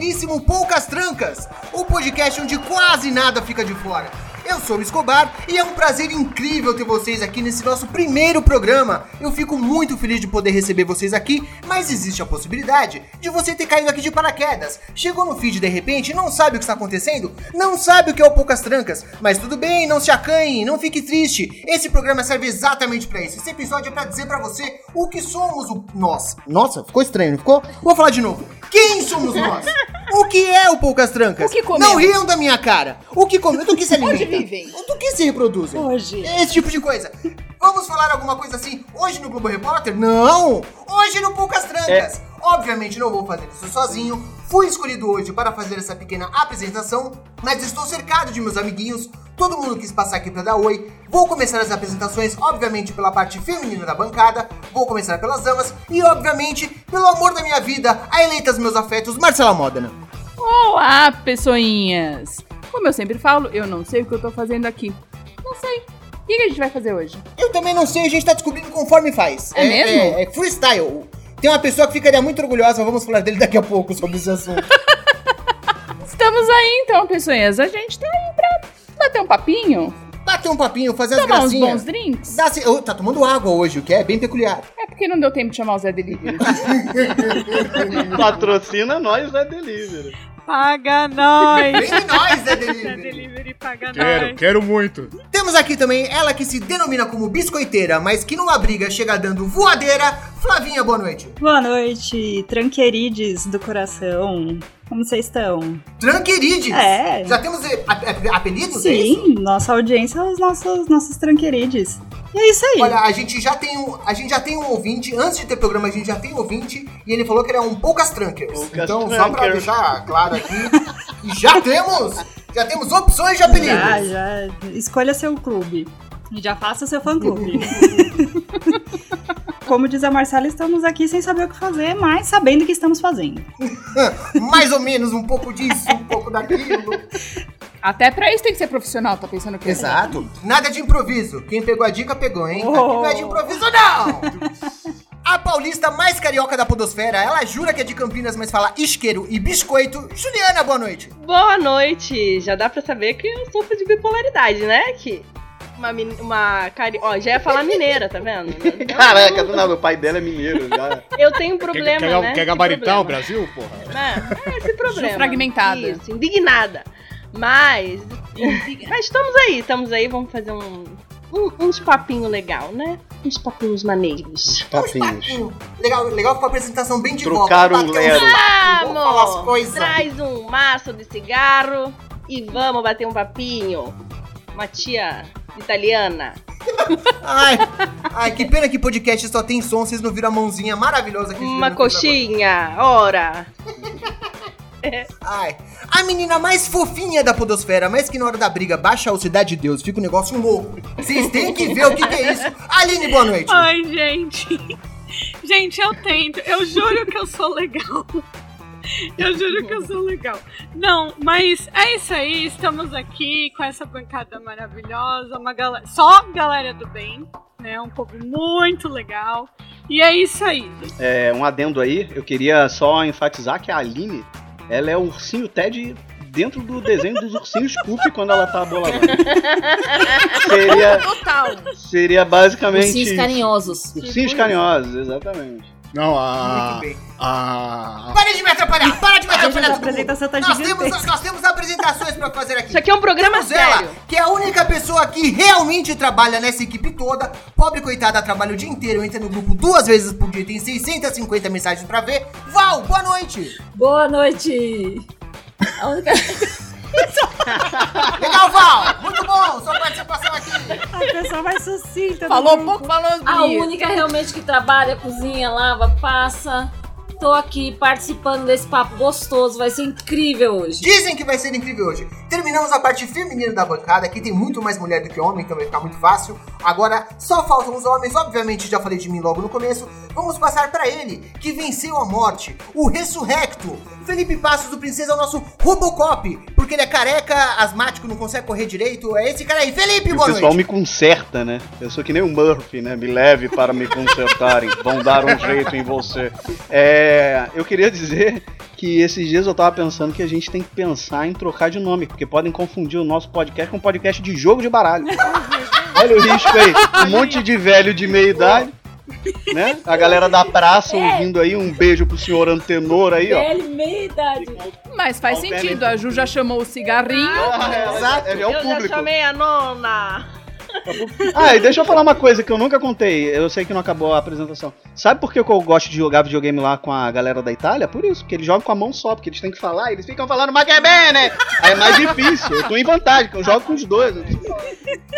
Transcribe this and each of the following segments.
Ao primeiríssimo Poucas Trancas, o podcast onde quase nada fica de fora. Eu sou o Escobar e é um prazer incrível ter vocês aqui nesse nosso primeiro programa. Eu fico muito feliz de poder receber vocês aqui, mas existe a possibilidade de você ter caído aqui de paraquedas. Chegou no feed de repente, não sabe o que está acontecendo, não sabe o que é o Poucas Trancas, mas tudo bem, não se acanhe, não fique triste. Esse programa serve exatamente para isso. Esse episódio é para dizer para você o que somos o nós. Nossa, ficou estranho, não ficou? Vou falar de novo. Quem somos nós? O que é o Poucas Trancas? O que comemos? Não riam da minha cara. O que comemos? Do que se alimenta? Onde vivem? Do que se reproduzem? Hoje. Esse tipo de coisa. Vamos falar alguma coisa assim hoje no Globo Repórter? Não! Hoje no Poucas Trancas. Obviamente não vou fazer isso sozinho. Fui escolhido hoje para fazer essa pequena apresentação, mas estou cercado de meus amiguinhos. Todo mundo quis passar aqui para dar oi. Vou começar as apresentações, obviamente, pela parte feminina da bancada. Vou começar pelas damas e, obviamente, pelo amor da minha vida, a eleita dos meus afetos, Marcela Modena. Olá, pessoinhas! Como eu sempre falo, eu não sei o que eu tô fazendo aqui. Não sei. O que a gente vai fazer hoje? Eu também não sei, a gente tá descobrindo conforme faz. É mesmo? É, é freestyle. Tem uma pessoa que ficaria muito orgulhosa, vamos falar dele daqui a pouco sobre esse assunto. Estamos aí então, pessoinhas. A gente tá aí pra bater um papinho, Bater um papinho, fazer as tomar uns gracinhas. bons drinks. Dá se- tá tomando água hoje, o que é bem peculiar. É porque não deu tempo de chamar o Zé Delivery. Patrocina nós, é delivery. Paga nós! Bem nós, Zé É Delivery. delivery paga Quero, nós. quero muito. Temos aqui também ela que se denomina como biscoiteira, mas que numa briga chega dando voadeira. Flavinha, boa noite. Boa noite, tranquerides do coração. Como vocês estão? Tranquerides. É. Já temos eh, ap- ap- apelidos? é isso? Sim, nossa audiência, os nossos, nossos tranquerides. E é isso aí. Olha, a gente já tem um, a gente já tem um ouvinte, antes de ter programa a gente já tem um ouvinte e ele falou que ele é um poucas trankers. Poucas então, só pra deixar claro aqui, já temos, já temos opções de apelidos. já, já. Escolha seu clube. E já faça seu fã-clube. Como diz a Marcela, estamos aqui sem saber o que fazer, mas sabendo o que estamos fazendo. Mais ou menos um pouco disso, um pouco daquilo. Até pra isso tem que ser profissional, tá pensando que Exato. Nada de improviso. Quem pegou a dica pegou, hein? Oh. Aqui não é de improviso não. A paulista mais carioca da podosfera, ela jura que é de Campinas, mas fala isqueiro e biscoito. Juliana, boa noite. Boa noite! Já dá pra saber que eu sofro de bipolaridade, né? Que uma, uma cari... Ó, já ia falar mineira, tá vendo? Caraca, do nada, o pai dela é mineiro. Já. Eu tenho um Quer, problema, quer, né? quer gabaritar o. Brasil, porra? É, é esse problema. fragmentada. Isso, indignada. Mas. Mas estamos aí, estamos aí, vamos fazer um. um- uns papinhos legal, né? Uns papinhos maneiros. Papinhos. Legal, legal com a apresentação bem de Trocaram volta. um Bater lero. Vamos falar as Vamos! coisas. Traz um maço de cigarro e vamos bater um papinho. Uma tia italiana. Ai, ai, que pena que podcast só tem som, vocês não viram a mãozinha maravilhosa que Uma coxinha, ora. Ai, a menina mais fofinha da podosfera, mas que na hora da briga baixa a cidade de Deus, fica um negócio louco. Vocês têm que ver o que, que é isso. Aline, boa noite. Ai, gente. Gente, eu tento. Eu juro que eu sou legal. Eu juro que eu sou legal. Não, mas é isso aí. Estamos aqui com essa bancada maravilhosa. Uma galera, só galera do bem, né? Um povo muito legal. E é isso aí. gente. É, um adendo aí, eu queria só enfatizar que a Aline, ela é o ursinho Ted dentro do desenho dos ursinhos Puff quando ela tá boladona. seria, Total. seria basicamente. Ursinhos carinhosos. Ursinhos carinhosos, exatamente. Não, Muito a. bem. A. Para de me atrapalhar, para de me atrapalhar. apresentação tá nós temos, nós temos apresentações pra fazer aqui. Isso aqui é um programa Temos ela, sério. que é a única pessoa que realmente trabalha nessa equipe toda. Pobre coitada, trabalha o dia inteiro, entra no grupo duas vezes por dia, tem 650 mensagens pra ver. Val, boa noite. Boa noite! A única... Legal, Val. Muito bom, sua participação aqui. A pessoa mais sucinta. Falou pouco, falou A bonito. única realmente que trabalha, cozinha, lava, passa. tô aqui participando desse papo gostoso. Vai ser incrível hoje. Dizem que vai ser incrível hoje. Terminamos a parte feminina da bancada, aqui tem muito mais mulher do que homem, então vai ficar muito fácil. Agora só faltam os homens, obviamente já falei de mim logo no começo. Vamos passar pra ele, que venceu a morte, o ressurrecto. Felipe Passos do Princesa é o nosso Robocop, porque ele é careca, asmático, não consegue correr direito. É esse cara aí. Felipe, E o boa pessoal noite. me conserta, né? Eu sou que nem o Murphy, né? Me leve para me consertarem. Vão dar um jeito em você. É, eu queria dizer que esses dias eu tava pensando que a gente tem que pensar em trocar de nome, porque podem confundir o nosso podcast com um podcast de jogo de baralho. Olha o risco aí. Um monte de velho de meia idade. Né? A galera da praça ouvindo aí, um beijo pro senhor Antenor aí, ó. Velho, meia idade. Mas faz sentido, a Ju já chamou o cigarrinho. Ah, é, é, é o eu já público. chamei a nona. Ah, e deixa eu falar uma coisa que eu nunca contei. Eu sei que não acabou a apresentação. Sabe por que eu gosto de jogar videogame lá com a galera da Itália? Por isso, porque eles jogam com a mão só, porque eles têm que falar, eles ficam falando mas que bem, né? Aí é mais difícil. Eu tô em vantagem, porque eu jogo com os dois.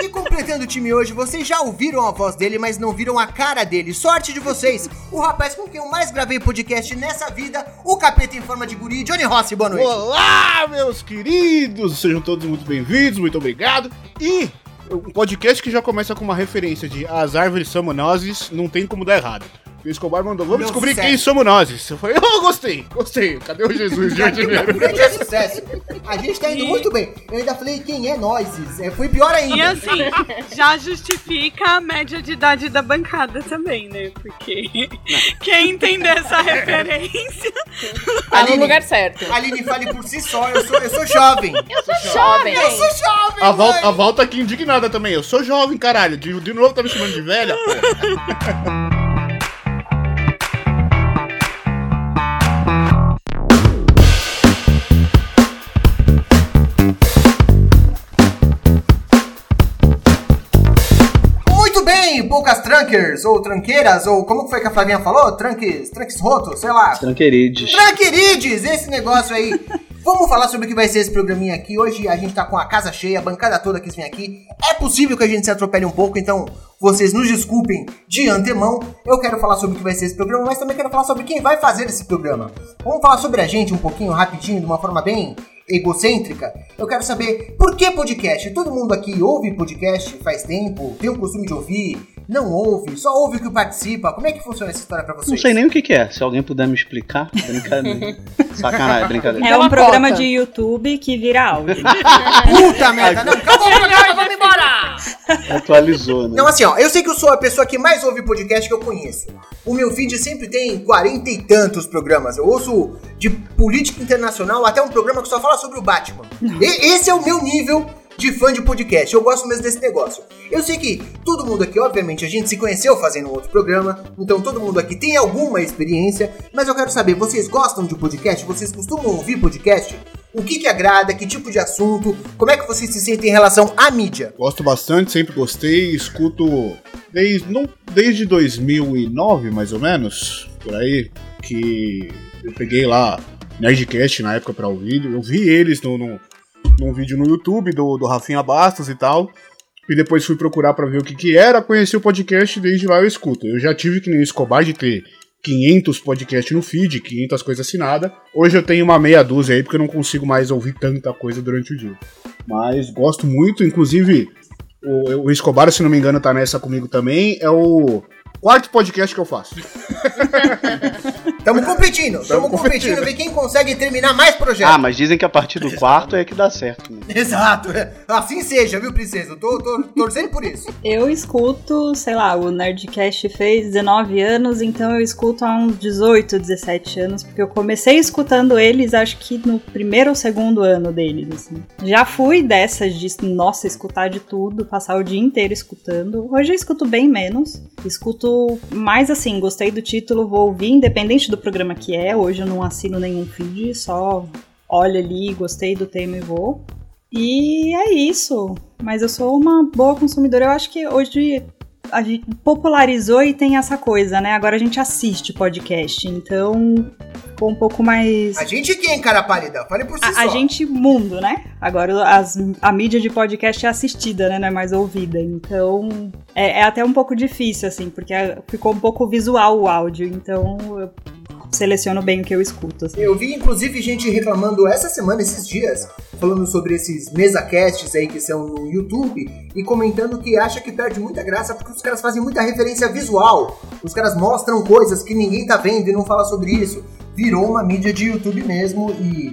E completando o time hoje, vocês já ouviram a voz dele, mas não viram a cara dele. Sorte de vocês! O rapaz com quem eu mais gravei podcast nessa vida, o capeta em forma de guri, Johnny Rossi, boa noite. Olá, meus queridos! Sejam todos muito bem-vindos, muito obrigado. E um podcast que já começa com uma referência de As árvores somos nozes, não tem como dar errado. E o Escobar mandou, vamos Meu descobrir sucesso. quem somos nós. Eu falei, oh, gostei, gostei. Cadê o Jesus de? Grande é sucesso. A gente tá indo muito bem. Eu ainda falei quem é nós. É, foi pior ainda. E assim, já justifica a média de idade da bancada também, né? Porque quem entender essa referência. Tá no Aline. lugar certo. Aline, fale por si só, eu sou, eu sou jovem. Eu sou Jovem. Eu sou jovem, A volta, a volta aqui indignada também. Eu sou jovem, caralho. De, de novo tá me chamando de velha, pô. poucas trankers, ou tranqueiras, ou como que foi que a Flavinha falou? Tranques, tranques rotos, sei lá. Tranquerides. Tranquerides, esse negócio aí. Vamos falar sobre o que vai ser esse programinha aqui. Hoje a gente tá com a casa cheia, a bancada toda quis vir aqui. É possível que a gente se atropele um pouco, então vocês nos desculpem de antemão. Eu quero falar sobre o que vai ser esse programa, mas também quero falar sobre quem vai fazer esse programa. Vamos falar sobre a gente um pouquinho, rapidinho, de uma forma bem egocêntrica. Eu quero saber por que podcast? Todo mundo aqui ouve podcast faz tempo, tem o costume de ouvir, não ouve, só ouve o que participa. Como é que funciona essa história pra vocês? Não sei nem o que, que é. Se alguém puder me explicar, brincadeira. Sacanagem, brincadeira. É Então um programa de YouTube que vira áudio. Puta merda, não, acabou o programa, vamos embora! Atualizou, né? Não, assim, ó, eu sei que eu sou a pessoa que mais ouve podcast que eu conheço. O meu feed sempre tem quarenta e tantos programas. Eu ouço de política internacional até um programa que só fala sobre o Batman. E- esse é o meu nível de fã de podcast. Eu gosto mesmo desse negócio. Eu sei que todo mundo aqui, obviamente, a gente se conheceu fazendo outro programa, então todo mundo aqui tem alguma experiência, mas eu quero saber, vocês gostam de podcast? Vocês costumam ouvir podcast? O que que agrada? Que tipo de assunto? Como é que vocês se sentem em relação à mídia? Gosto bastante, sempre gostei, escuto desde, não, desde 2009, mais ou menos, por aí, que eu peguei lá Nerdcast na época pra ouvir, eu vi eles no, no, num vídeo no YouTube do, do Rafinha Bastos e tal, e depois fui procurar pra ver o que que era, conheci o podcast e desde lá eu escuto. Eu já tive que nem Escobar de ter 500 podcasts no feed, 500 coisas assinadas. Hoje eu tenho uma meia dúzia aí porque eu não consigo mais ouvir tanta coisa durante o dia. Mas gosto muito, inclusive o, o Escobar, se não me engano, tá nessa comigo também. É o quarto podcast que eu faço. Tamo competindo, tamo competindo, ver quem consegue terminar mais projetos. Ah, mas dizem que a partir do quarto é que dá certo. Né? Exato, é. assim seja, viu, princesa? Eu tô, tô torcendo por isso. Eu escuto, sei lá, o Nerdcast fez 19 anos, então eu escuto há uns 18, 17 anos, porque eu comecei escutando eles, acho que no primeiro ou segundo ano deles, assim. Já fui dessas de, nossa, escutar de tudo, passar o dia inteiro escutando. Hoje eu escuto bem menos. Escuto mais assim, gostei do título, vou ouvir, independente do programa que é. Hoje eu não assino nenhum feed, só olho ali, gostei do tema e vou. E é isso. Mas eu sou uma boa consumidora. Eu acho que hoje a gente popularizou e tem essa coisa, né? Agora a gente assiste podcast, então ficou um pouco mais. A gente quem, cara pálida? Fale por si A, só. a gente mundo, né? Agora as- a mídia de podcast é assistida, né? Não é mais ouvida. Então é, é até um pouco difícil, assim, porque é- ficou um pouco visual o áudio. Então eu seleciono bem o que eu escuto. assim. Eu vi, inclusive, gente reclamando essa semana, esses dias, falando sobre esses mesa-casts aí que são no YouTube e comentando que acha que perde muita graça porque os caras fazem muita referência visual. Os caras mostram coisas que ninguém tá vendo e não fala sobre isso. Virou uma mídia de YouTube mesmo e.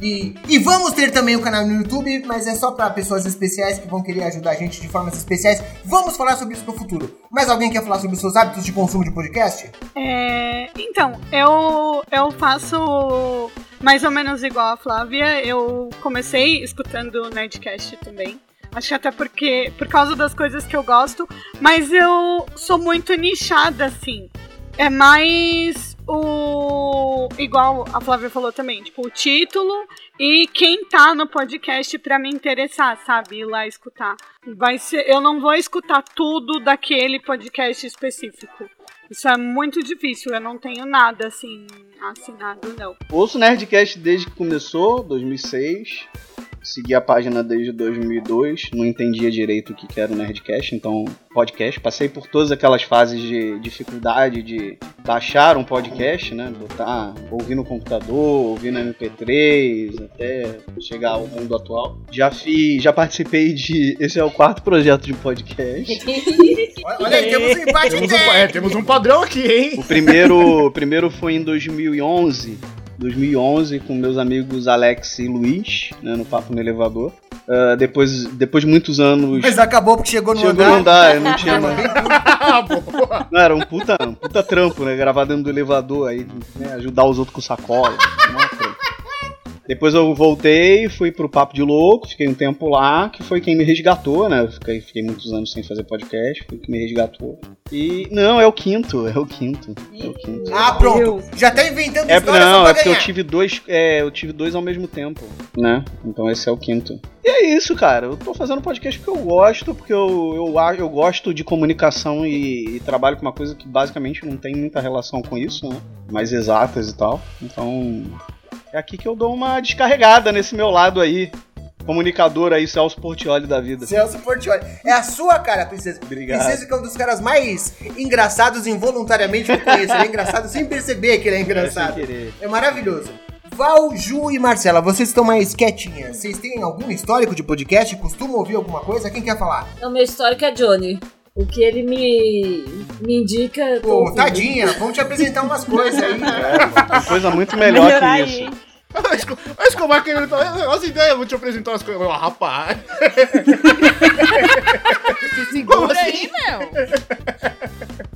E, e vamos ter também o canal no YouTube, mas é só pra pessoas especiais que vão querer ajudar a gente de formas especiais. Vamos falar sobre isso no futuro. Mas alguém quer falar sobre os seus hábitos de consumo de podcast? É, então, eu, eu faço mais ou menos igual a Flávia. Eu comecei escutando Nerdcast também. Acho que até porque, por causa das coisas que eu gosto, mas eu sou muito nichada, assim. É mais o. Igual a Flávia falou também, tipo, o título e quem tá no podcast pra me interessar, sabe? Ir lá escutar. Vai ser. Eu não vou escutar tudo daquele podcast específico. Isso é muito difícil, eu não tenho nada assim assinado, não. Ouço Nerdcast desde que começou, 2006. Segui a página desde 2002. Não entendia direito o que era o Nerdcast, então podcast. Passei por todas aquelas fases de dificuldade de baixar um podcast, né? Botar, ouvir no computador, ouvir no MP3, até chegar ao mundo atual. Já fiz, já participei de. Esse é o quarto projeto de podcast. Olha, aí, temos um empate Temos um, técnico. é, temos um padrão aqui, hein? O primeiro, o primeiro foi em 2011. 2011 com meus amigos Alex e Luiz, né, no Papo no Elevador. Ah, depois, depois de muitos anos. Mas acabou porque chegou no Chegou andar. não dá, eu não tinha mais. Não, era um puta, um puta trampo, né? Gravar dentro do elevador aí, né, ajudar os outros com sacola. né. Depois eu voltei, fui pro Papo de Louco, fiquei um tempo lá, que foi quem me resgatou, né? Eu fiquei, fiquei muitos anos sem fazer podcast, foi quem me resgatou. E. Não, é o quinto, é o quinto. É o quinto. Ah, pronto. Já tá inventando É, história só não, pra é porque eu ganhar. tive dois. É, eu tive dois ao mesmo tempo, né? Então esse é o quinto. E é isso, cara. Eu tô fazendo podcast porque eu gosto, porque eu, eu, eu gosto de comunicação e, e trabalho com uma coisa que basicamente não tem muita relação com isso, né? Mais exatas e tal. Então. É aqui que eu dou uma descarregada nesse meu lado aí. Comunicador aí, Celso Portioli da vida. Celso Portioli. É a sua cara, princesa. Obrigado. Princesa que é um dos caras mais engraçados involuntariamente que eu conheço. Ele é engraçado sem perceber que ele é É, sem engraçado. querer. É maravilhoso. Val, Ju e Marcela, vocês estão mais quietinhas. Vocês têm algum histórico de podcast? Costumam ouvir alguma coisa? Quem quer falar? O meu histórico é Johnny. O que ele me, me indica. Pô, ouvindo. tadinha, vamos te apresentar umas coisas aí. Tem coisa muito melhor Melhorar que aí, isso. hein? Olha o Escobar querendo falar. As ideias, vou te apresentar umas coisas. Ah, rapaz. Se segura aí, meu.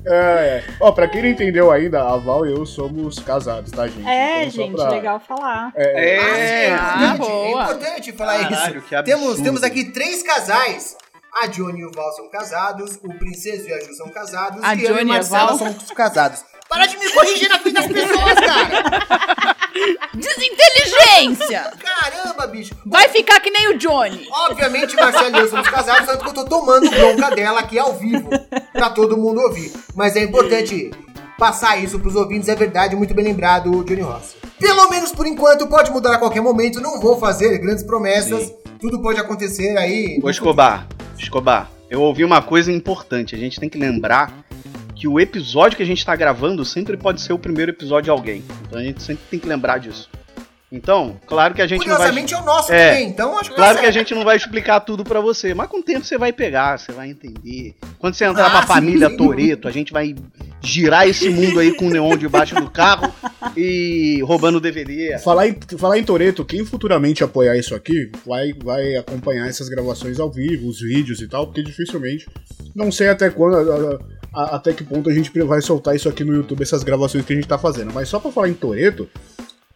É, é. Ó, pra quem não entendeu ainda, a Val e eu somos casados, tá, gente? É, Então, gente, pra- legal falar. É, Ah, sim, é É, importante, ah, boa. é importante falar Caralho, isso. que. Temos, temos aqui três casais. A Johnny e o Val são casados, o Princeso e a Ju são casados, A e eu e Johnny e a Marcela Val? somos casados. Para de me corrigir na frente das pessoas, cara! Desinteligência! Caramba, bicho! Vai ficar que nem o Johnny. Obviamente, Marcelo e eu somos casados, tanto que eu tô tomando bronca dela aqui ao vivo, pra todo mundo ouvir. Mas é importante passar isso pros ouvintes, é verdade, muito bem lembrado, Johnny Rossi. Pelo menos por enquanto, pode mudar a qualquer momento, não vou fazer grandes promessas, tudo pode acontecer aí. Ô Escobar, Escobar, eu ouvi uma coisa importante. A gente tem que lembrar que o episódio que a gente tá gravando sempre pode ser o primeiro episódio de alguém. Então a gente sempre tem que lembrar disso. Então, claro que a gente não vai. Curiosamente é o nosso É. também, então acho que Claro tá que a gente não vai explicar tudo pra você, mas com o tempo você vai pegar, você vai entender. Quando você entrar Ah, pra sim, família. Toreto, a gente vai girar esse mundo aí com o neon debaixo do carro e roubando DVD. Falar em, falar em Toreto, quem futuramente apoiar isso aqui vai, vai acompanhar essas gravações ao vivo, os vídeos e tal, porque dificilmente. Não sei até quando. a- a- até que ponto a gente vai soltar isso aqui no YouTube, essas gravações que a gente tá fazendo. Mas só pra falar em Toreto,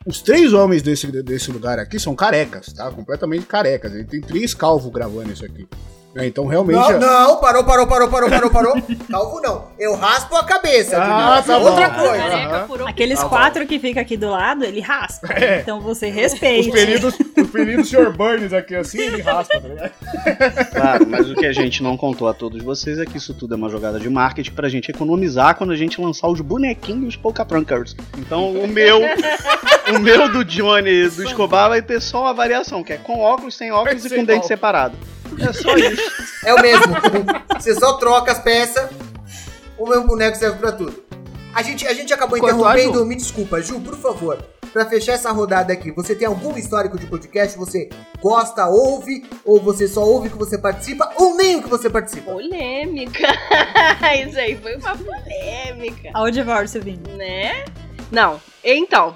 os três homens desse, desse lugar aqui são carecas, tá? Completamente carecas. Ele tem três calvos gravando isso aqui. Né? Então realmente. Não, é- não, parou, parou, parou, parou, parou, parou. Calvo não. Eu raspo a cabeça. Ah, tá Outra bom. coisa. Careca opção. Aqueles quatro que fica aqui do lado, ele raspa. É. Então você Os respeita. períodos, os períodos Sr. Burns aqui assim, ele raspa, tá ligado? Claro, mas o que a gente não contou a todos vocês é que isso tudo é uma jogada de marketing pra gente economizar quando a gente lançar os bonequinhos Polkatrankers. Então o meu, o meu do Johnny do Escobar vai ter só uma variação, que é com óculos, sem óculos e com dente separado. É só isso. É o mesmo. Você só troca as peças, o meu boneco serve pra tudo. A gente, a gente acabou interrompendo, me desculpa, Ju, por favor. Pra fechar essa rodada aqui, você tem algum histórico de podcast? Você gosta, ouve, ou você só ouve que você participa, ou nem o que você participa? Polêmica. Isso aí foi uma polêmica. Ao divórcio, Vini. Né? Não. Então,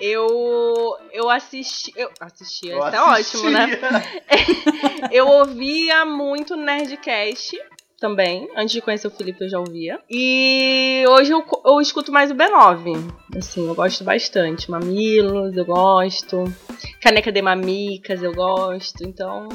eu eu assisti, eu assisti, Eu tá ótimo, né? assistia. Eu ouvia muito Nerdcast também. Antes de conhecer o Felipe, eu já ouvia. E hoje eu, eu escuto mais o B9. Assim, eu gosto bastante. Mamilos, eu gosto. Caneca de Mamicas, eu gosto. Então,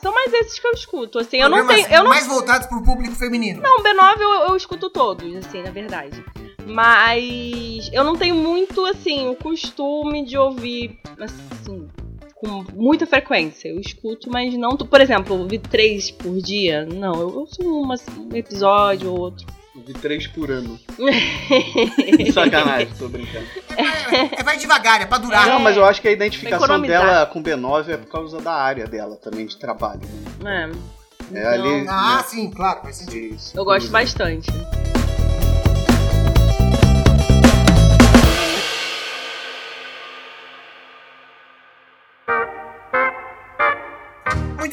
são mais esses que eu escuto. Assim, eu não tenho. Eu não mais voltados pro público feminino. não, B9 eu, eu escuto todos, assim, na verdade. Mas eu não tenho muito, assim, o costume de ouvir, assim, com muita frequência. Eu escuto, mas não. Por exemplo, ouvir três por dia? Não, eu ouço uma, um episódio ou outro. De três por ano. Sacanagem, tô brincando. É, vai devagar, é pra durar. Não, mas eu acho que a identificação dela com B9 é por causa da área dela também de trabalho. né? É, É Então, ali. Ah, né, sim, claro, faz sentido. isso. eu gosto bastante.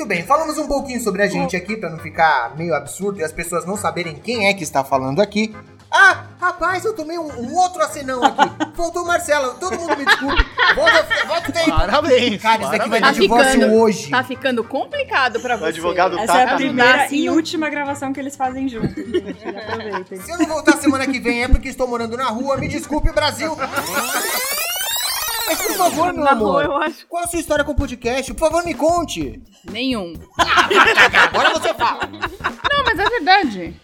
Muito bem, falamos um pouquinho sobre a gente aqui, pra não ficar meio absurdo e as pessoas não saberem quem é que está falando aqui. Ah, rapaz, eu tomei um, um outro acenão aqui. Faltou o Marcelo, todo mundo me desculpe. Volta, volta o tempo. Parabéns. Cara, isso daqui vai Tá dar divórcio ficando, hoje. tá ficando complicado pra O você. advogado Essa tá. é a tá- primeira assim, e última gravação que eles fazem juntos. Aproveitem. Se eu não voltar semana que vem é porque estou morando na rua, me desculpe, Brasil. Mas por favor, meu Na amor, eu acho. qual a sua história com o podcast? Por favor, me conte. Nenhum. Agora você fala. Não, mas é verdade.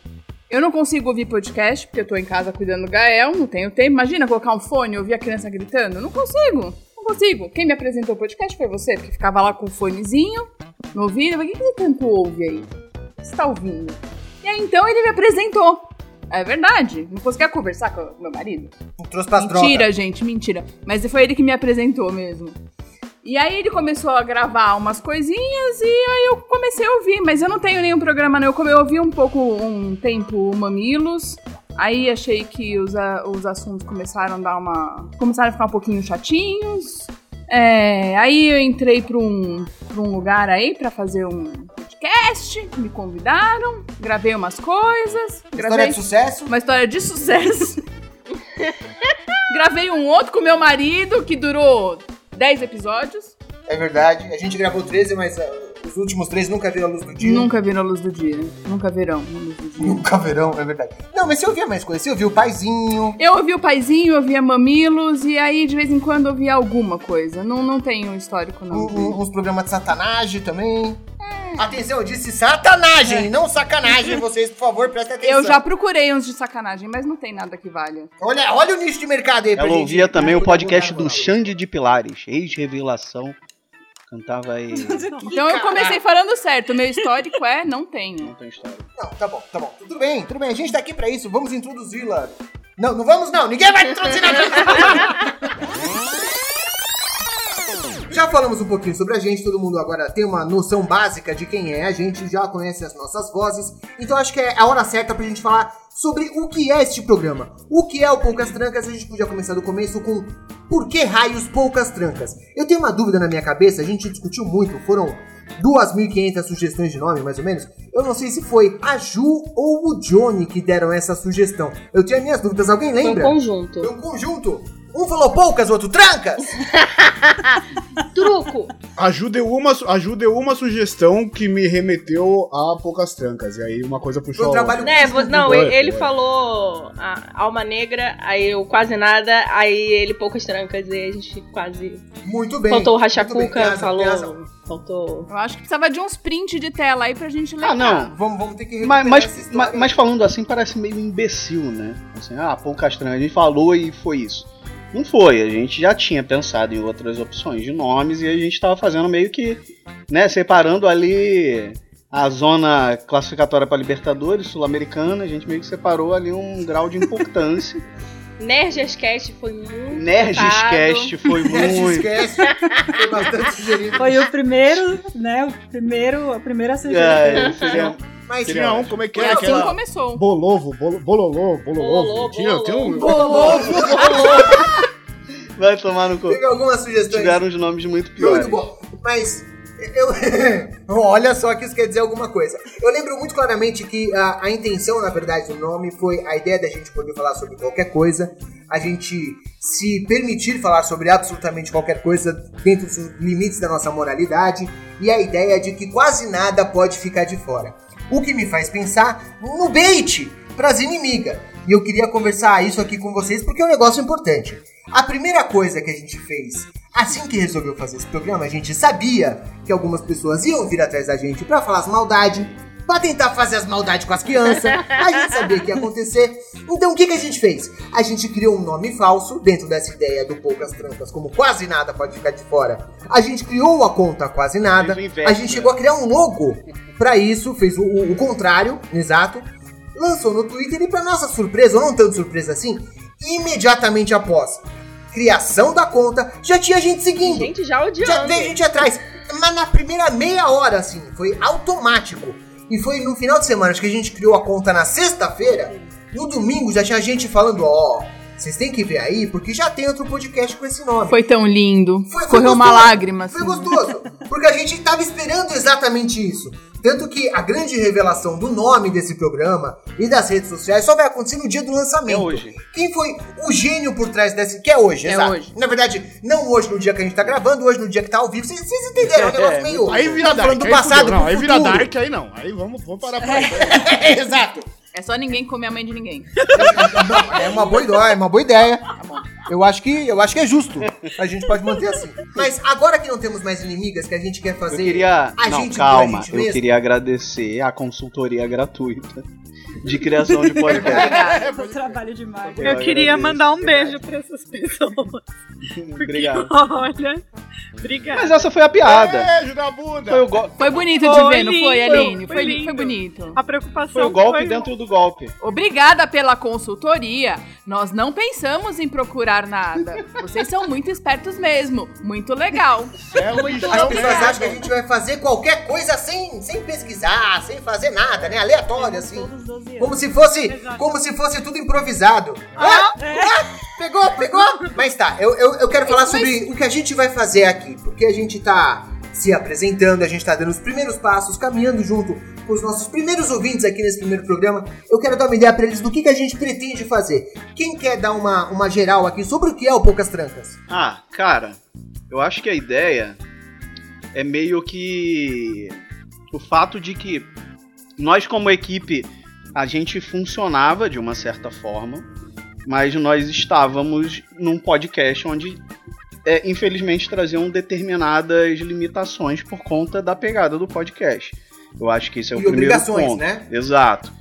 Eu não consigo ouvir podcast, porque eu tô em casa cuidando do Gael, não tenho tempo. Imagina colocar um fone e ouvir a criança gritando. Não consigo. Não consigo. Quem me apresentou o podcast foi você, porque ficava lá com o fonezinho no ouvido. Falei, o que você tanto ouve aí? O que você tá ouvindo? E aí, então, ele me apresentou. É verdade. Não conseguia conversar com o meu marido. Trouxe pras Mentira, drogas. gente, mentira. Mas foi ele que me apresentou mesmo. E aí ele começou a gravar umas coisinhas e aí eu comecei a ouvir, mas eu não tenho nenhum programa não. Eu, ouvi um pouco, um tempo, o Mamilos. Aí achei que os, a- os assuntos começaram a dar uma. começaram a ficar um pouquinho chatinhos. É, aí eu entrei pra um, pra um lugar aí pra fazer um podcast. Me convidaram, gravei umas coisas. História Gravei de sucesso. uma história de sucesso. Gravei um outro com meu marido que durou 10 episódios. É verdade. A gente gravou 13, mas ah, os últimos três nunca viram a luz do dia. Nunca viram a luz do dia. Nunca verão a luz do dia. Nunca verão, é verdade. Não, mas você ouvia mais coisas. Você ouvia o paizinho. Eu ouvi o paizinho, eu ouvia mamilos e aí de vez em quando eu ouvia alguma coisa. Não, não tenho histórico, não. um- um- uns programas de satanagem também. Atenção, eu disse satanagem, não sacanagem. Vocês, por favor, prestem atenção. Eu já procurei uns de sacanagem, mas não tem nada que valha. Olha, olha o nicho de mercado aí pra Ela gente. ouvia também o Puta, podcast do. Xande de Pilares, ex-revelação. Cantava aí. Então eu comecei falando certo. Meu histórico é não tenho. Não tem história. Não, tá bom, tá bom. Tudo bem, tudo bem. A gente tá aqui pra isso. Vamos introduzi-la. Não, não vamos não. Ninguém vai introduzir nada. Já falamos um pouquinho sobre a gente, todo mundo agora tem uma noção básica de quem é a gente, já conhece as nossas vozes, então acho que é a hora certa pra gente falar sobre o que é este programa. O que é o Poucas Trancas, a gente podia começar do começo com por que raios Poucas Trancas? Eu tenho uma dúvida na minha cabeça, a gente discutiu muito, foram 2.500 sugestões de nome, mais ou menos. Eu não sei se foi a Ju ou o Johnny que deram essa sugestão. Eu tinha minhas dúvidas, alguém Foi um lembra? conjunto. Foi um conjunto. Um falou poucas, o outro trancas. Truco! Ajuda uma, ajuda uma sugestão que me remeteu a poucas trancas. E aí uma coisa puxou um outra. trabalho Né, vo- não, Foi, ele, ele foi. falou a Alma Negra, aí eu quase nada, aí ele poucas trancas, e a gente quase. muito bem. faltou o Rachacuca, falou. Faltou. Eu acho que precisava de uns print de tela aí pra gente ler. Ah, não. Vamos, vamos ter que Mas, mas, mas- mas falando assim, parece meio imbecil, né? Assim, ah, pô, Castanho, a gente falou e foi isso. Não foi, a gente já tinha pensado em outras opções de nomes e a gente tava fazendo meio que, né, separando ali a zona classificatória para Libertadores, Sul-Americana, a gente meio que separou ali um grau de importância. Nerdscast foi muito. Nerdscast foi muito. Foi bastante sugerido. Foi o primeiro, né? O primeiro, a primeira sugestão. É, seria- Mas Tinha um, como é que é? assim Aquela... começou. Bolovo, bolo, bololô, bololovo. Bololô, Tinha, tinha um... Vai tomar no cu. teve algumas sugestões. Tiveram uns nomes muito piores. Muito bom. Mas eu. Olha só que isso quer dizer alguma coisa. Eu lembro muito claramente que a, a intenção, na verdade, do nome foi a ideia da gente poder falar sobre qualquer coisa, a gente se permitir falar sobre absolutamente qualquer coisa dentro dos limites da nossa moralidade e a ideia de que quase nada pode ficar de fora. O que me faz pensar no bait para as inimigas. E eu queria conversar isso aqui com vocês porque é um negócio importante. A primeira coisa que a gente fez assim que resolveu fazer esse programa, a gente sabia que algumas pessoas iam vir atrás da gente pra falar as maldades, pra tentar fazer as maldades com as crianças. A gente sabia que ia acontecer. Então o que, que a gente fez? A gente criou um nome falso dentro dessa ideia do Poucas Trampas, como quase nada pode ficar de fora. A gente criou a conta quase nada. A gente chegou a criar um logo pra isso, fez o, o- o contrário, exato. Lançou no Twitter e pra nossa surpresa, ou não tanto surpresa assim, imediatamente após criação da conta, já tinha gente seguindo. Gente, já Já odiando. veio gente atrás. Mas na primeira meia hora, assim, foi automático. E foi no final de semana, acho que a gente criou a conta na sexta-feira. No domingo já tinha gente falando, ó, vocês têm que ver aí, porque já tem outro podcast com esse nome. Foi tão lindo. Foi- foi Correu uma gostoso. lágrima, assim. Foi gostoso. Porque a gente tava esperando exatamente isso. Tanto que a grande revelação do nome desse programa e das redes sociais só vai acontecer no dia do lançamento. É hoje. Quem foi o gênio por trás desse. Que é hoje, É exato. hoje. Na verdade, não hoje no dia que a gente tá gravando, hoje no dia que tá ao vivo. Vocês, vocês entenderam? É um negócio meio. Aí vira tá Dark, do aí passado fudeu. Não, aí vira futuro. Dark, aí não. Aí vamos, vamos parar por aí. Exato. É só ninguém comer a mãe de ninguém. É uma boa ideia, é uma boa ideia. Eu acho que eu acho que é justo. A gente pode manter assim. Mas agora que não temos mais inimigas, que a gente quer Eu fazer queria. a Não, gente calma. a gente Eu mesmo. queria agradecer a consultoria gratuita de criação de podcast. o trabalho de marketing. Eu queria mandar um beijo pra essas pessoas. Porque, Obrigado. olha. Obrigada. Mas essa foi a piada. Beijo na bunda. Foi o, go- Foi bonito Foi de ver, não lindo, foi, Aline? foi Foi, foi bonito. A preocupação foi o golpe foi- dentro do golpe. Obrigada pela consultoria. Nós não pensamos em procurar nada. Vocês são muito espertos mesmo. Muito legal. É um As pessoas acham que a gente vai fazer qualquer coisa sem, sem pesquisar, sem fazer nada, né? Aleatório, assim. Todos 12 anos. Como se fosse, Exato. como se fosse tudo improvisado. Ah, ah, pegou, pegou. Mas tá, eu, eu, eu quero falar Mas- sobre o que a gente vai fazer aqui, porque a gente tá se apresentando, a gente tá dando os primeiros passos, caminhando junto com os nossos primeiros ouvintes aqui nesse primeiro programa. Eu quero dar uma ideia pra eles do que, que a gente pretende fazer. Quem quer dar uma, uma geral aqui sobre o que é o Poucas Trancas? Ah, cara, eu acho que a ideia é meio que o fato de que nós como equipe a gente funcionava de uma certa forma, mas nós estávamos num podcast onde é, infelizmente traziam determinadas limitações por conta da pegada do podcast. Eu acho que esse é o E primeiro obrigações, ponto. né? Exato.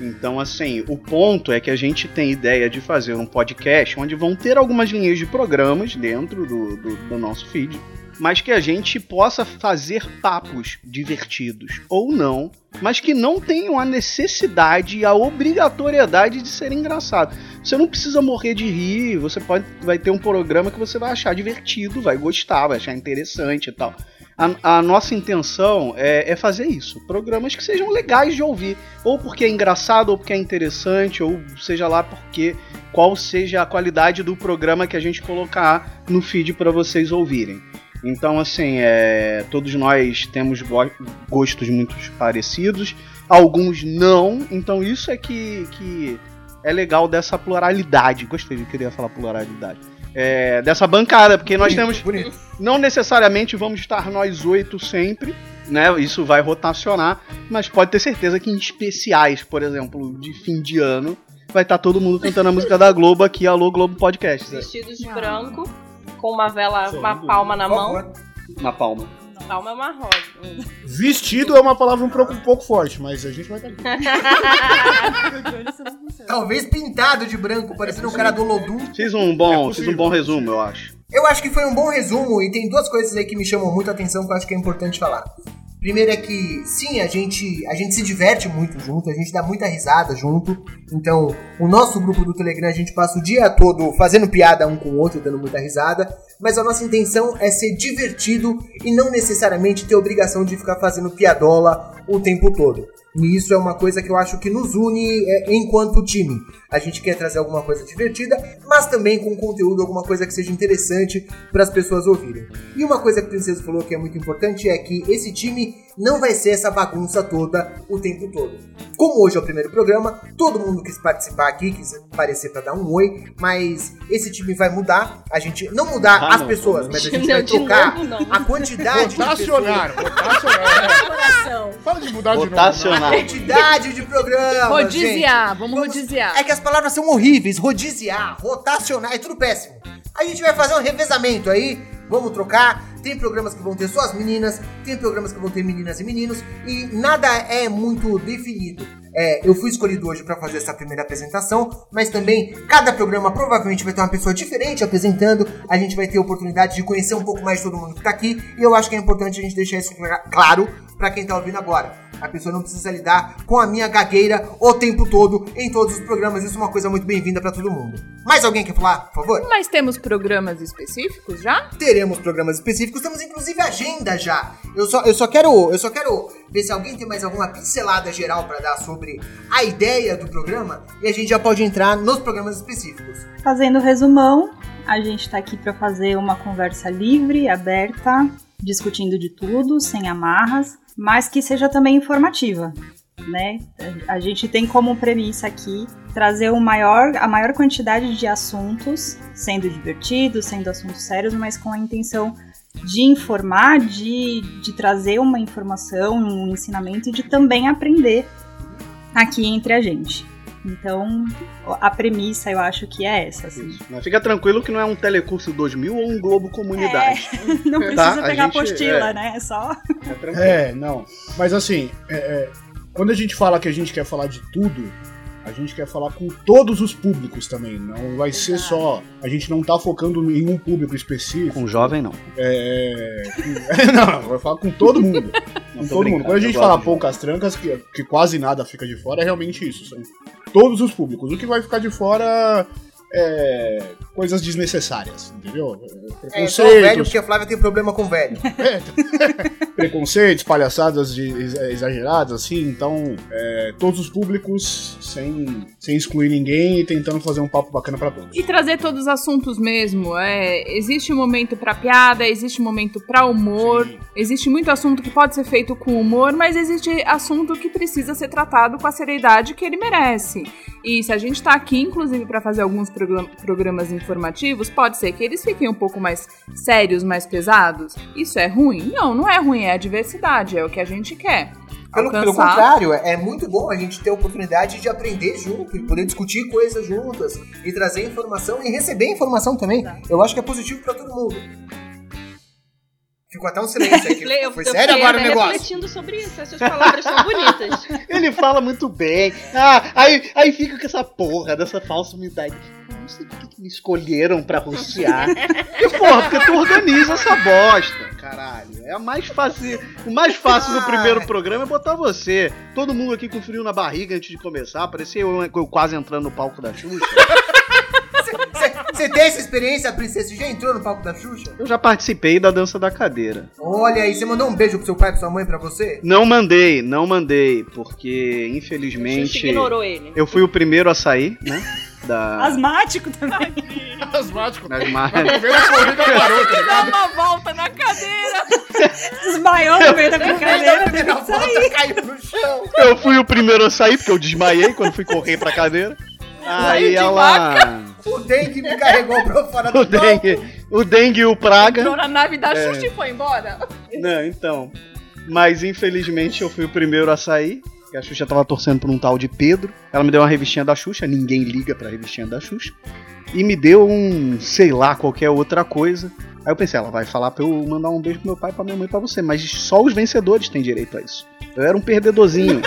Então, assim, o ponto é que a gente tem ideia de fazer um podcast onde vão ter algumas linhas de programas dentro do, do, do nosso feed, mas que a gente possa fazer papos divertidos ou não, mas que não tenham a necessidade e a obrigatoriedade de ser engraçado. Você não precisa morrer de rir, você pode vai ter um programa que você vai achar divertido, vai gostar, vai achar interessante e tal. A, a nossa intenção é, é fazer isso. Programas que sejam legais de ouvir. Ou porque é engraçado, ou porque é interessante, ou seja lá porque qual seja a qualidade do programa que a gente colocar no feed para vocês ouvirem. Então, assim, é, todos nós temos go- gostos muito parecidos, alguns não. Então, isso é que, que é legal dessa pluralidade. Gostei, eu queria falar pluralidade. É, dessa bancada, porque nós temos Bonito. não necessariamente vamos estar nós oito sempre, né? Isso vai rotacionar, mas pode ter certeza que em especiais, por exemplo, de fim de ano, vai estar todo mundo cantando a música da Globo aqui, Alô Globo Podcast. né? Vestidos de branco, com uma vela, uma palma na mão. Na palma. Palma é uma rosa. Vestido é uma palavra um pouco, um pouco forte, mas a gente vai estar aqui. Talvez pintado de branco, parecendo um cara do Lodum. Fiz um bom, É fiz um bom resumo, eu acho. Eu acho que foi um bom resumo e tem duas coisas aí que me chamam muito a atenção que eu acho que é importante falar. Primeiro é que, sim, a gente, a gente se diverte muito junto, a gente dá muita risada junto. Então, o nosso grupo do Telegram, a gente passa o dia todo fazendo piada um com o outro, dando muita risada. Mas a nossa intenção é ser divertido e não necessariamente ter obrigação de ficar fazendo piadola o tempo todo. E isso é uma coisa que eu acho que nos une é, enquanto time. A gente quer trazer alguma coisa divertida, mas também com conteúdo, alguma coisa que seja interessante para as pessoas ouvirem. E uma coisa que a Princesa falou que é muito importante é que esse time não vai ser essa bagunça toda o tempo todo. Como hoje é o primeiro programa, todo mundo quis participar aqui, quis aparecer para dar um oi, mas esse time vai mudar. A gente não mudar Ah, as não, pessoas, não. mas a gente Não, vai de trocar a quantidade de pessoas. Rotacionar. Fala de mudar de novo. Rotacionar. A quantidade de programas. Rodiziar, gente. vamos rodiziar. É que as palavras são horríveis. Rodiziar, rotacionar, é tudo péssimo. A gente vai fazer um revezamento aí. Vamos trocar. Tem programas que vão ter só as meninas, tem programas que vão ter meninas e meninos, e nada é muito definido. É, eu fui escolhido hoje para fazer essa primeira apresentação, mas também cada programa provavelmente vai ter uma pessoa diferente apresentando. A gente vai ter a oportunidade de conhecer um pouco mais todo mundo que tá aqui, e eu acho que é importante a gente deixar isso cla- claro para quem tá ouvindo agora. A pessoa não precisa lidar com a minha gagueira o tempo todo em todos os programas. Isso é uma coisa muito bem-vinda para todo mundo. Mais alguém quer falar, por favor? Mas temos programas específicos já? Teremos programas específicos, temos inclusive agenda já. Eu só, eu só quero, eu só quero ver se alguém tem mais alguma pincelada geral para dar sobre a ideia do programa e a gente já pode entrar nos programas específicos. Fazendo resumão, a gente tá aqui para fazer uma conversa livre, aberta, discutindo de tudo, sem amarras, mas que seja também informativa. Né? A gente tem como premissa aqui trazer o maior, a maior quantidade de assuntos, sendo divertidos, sendo assuntos sérios, mas com a intenção de informar, de, de trazer uma informação, um ensinamento e de também aprender aqui entre a gente. Então, a premissa eu acho que é essa. Assim. Mas fica tranquilo que não é um Telecurso 2000 ou um Globo Comunidade. Não Tá, precisa a pegar gente- apostila, é. né? É só. É tranquilo. É, não. Mas assim, é, é, quando a gente fala que a gente quer falar de tudo, a gente quer falar com todos os públicos também. Não vai ser Exato. só. A gente não tá focando em um público específico. Com jovem, não. É, não, vai falar com todo mundo. Não, com todo brincando, mundo. Quando a gente fala poucas trancas, que, que quase nada fica de fora, é realmente isso. São todos os públicos. O que vai ficar de fora é coisas desnecessárias, entendeu? É só o velho Preconceitos, porque a Flávia tem problema com velho. preconceitos, palhaçadas de- ex- exageradas, assim, então é, todos os públicos sem, sem excluir ninguém e tentando fazer um papo bacana pra todos. E trazer todos os assuntos mesmo. É, existe um momento pra piada, existe um momento pra humor, Sim. existe muito assunto que pode ser feito com humor, mas existe assunto que precisa ser tratado com a seriedade que ele merece. E se a gente tá aqui, inclusive, pra fazer alguns programas informativos, pode ser que eles fiquem um pouco mais sérios, mais pesados. Isso é ruim? Não, não é ruim, é a diversidade, é o que a gente quer. Pelo, pelo contrário, é é muito bom a gente ter a oportunidade de aprender junto e poder discutir coisas juntas e trazer informação e receber informação também. Eu acho que é positivo pra todo mundo. Ficou até um silêncio aqui. Eu, Foi eu sério agora o negócio? refletindo sobre isso. As suas palavras são bonitas. Ele fala muito bem. Ah, aí, aí fica com essa porra dessa falsa humildade. Não sei por que que me escolheram pra rostear. E porra, porque tu organiza essa bosta, caralho. É a mais fácil. O mais fácil do primeiro programa é botar você. Todo mundo aqui com frio na barriga antes de começar. Parecia eu, eu quase entrando no palco da Xuxa. Você tem essa experiência, princesa? Você já entrou no palco da Xuxa? Eu já participei da dança da cadeira. Olha aí, você mandou um beijo pro seu pai e pra sua mãe pra você? Não mandei, não mandei, porque Xuxa infelizmente ignorou ele. eu fui o primeiro a sair, né? Da. Asmático também. Asmático. Primeira corrida parou, tá Dá ligado? uma volta na cadeira. Desmaiou no meio da brincadeira. teve que sair. volta caiu no chão. Eu fui o primeiro a sair, porque eu desmaiei quando fui correr pra cadeira. Aí de ela. O dengue me carregou pra fora do O dengue, o dengue e o praga. Entrou na nave da É. Xuxa e foi embora. Não, então. Mas infelizmente eu fui o primeiro a sair. Porque A Xuxa tava torcendo por um tal de Pedro. Ela me deu uma revistinha da Xuxa, ninguém liga pra revistinha da Xuxa. E me deu um, sei lá, qualquer outra coisa. Aí eu pensei, ela vai falar pra eu mandar um beijo pro meu pai, pra minha mãe e pra você. Mas só os vencedores têm direito a isso. Eu era um perdedorzinho.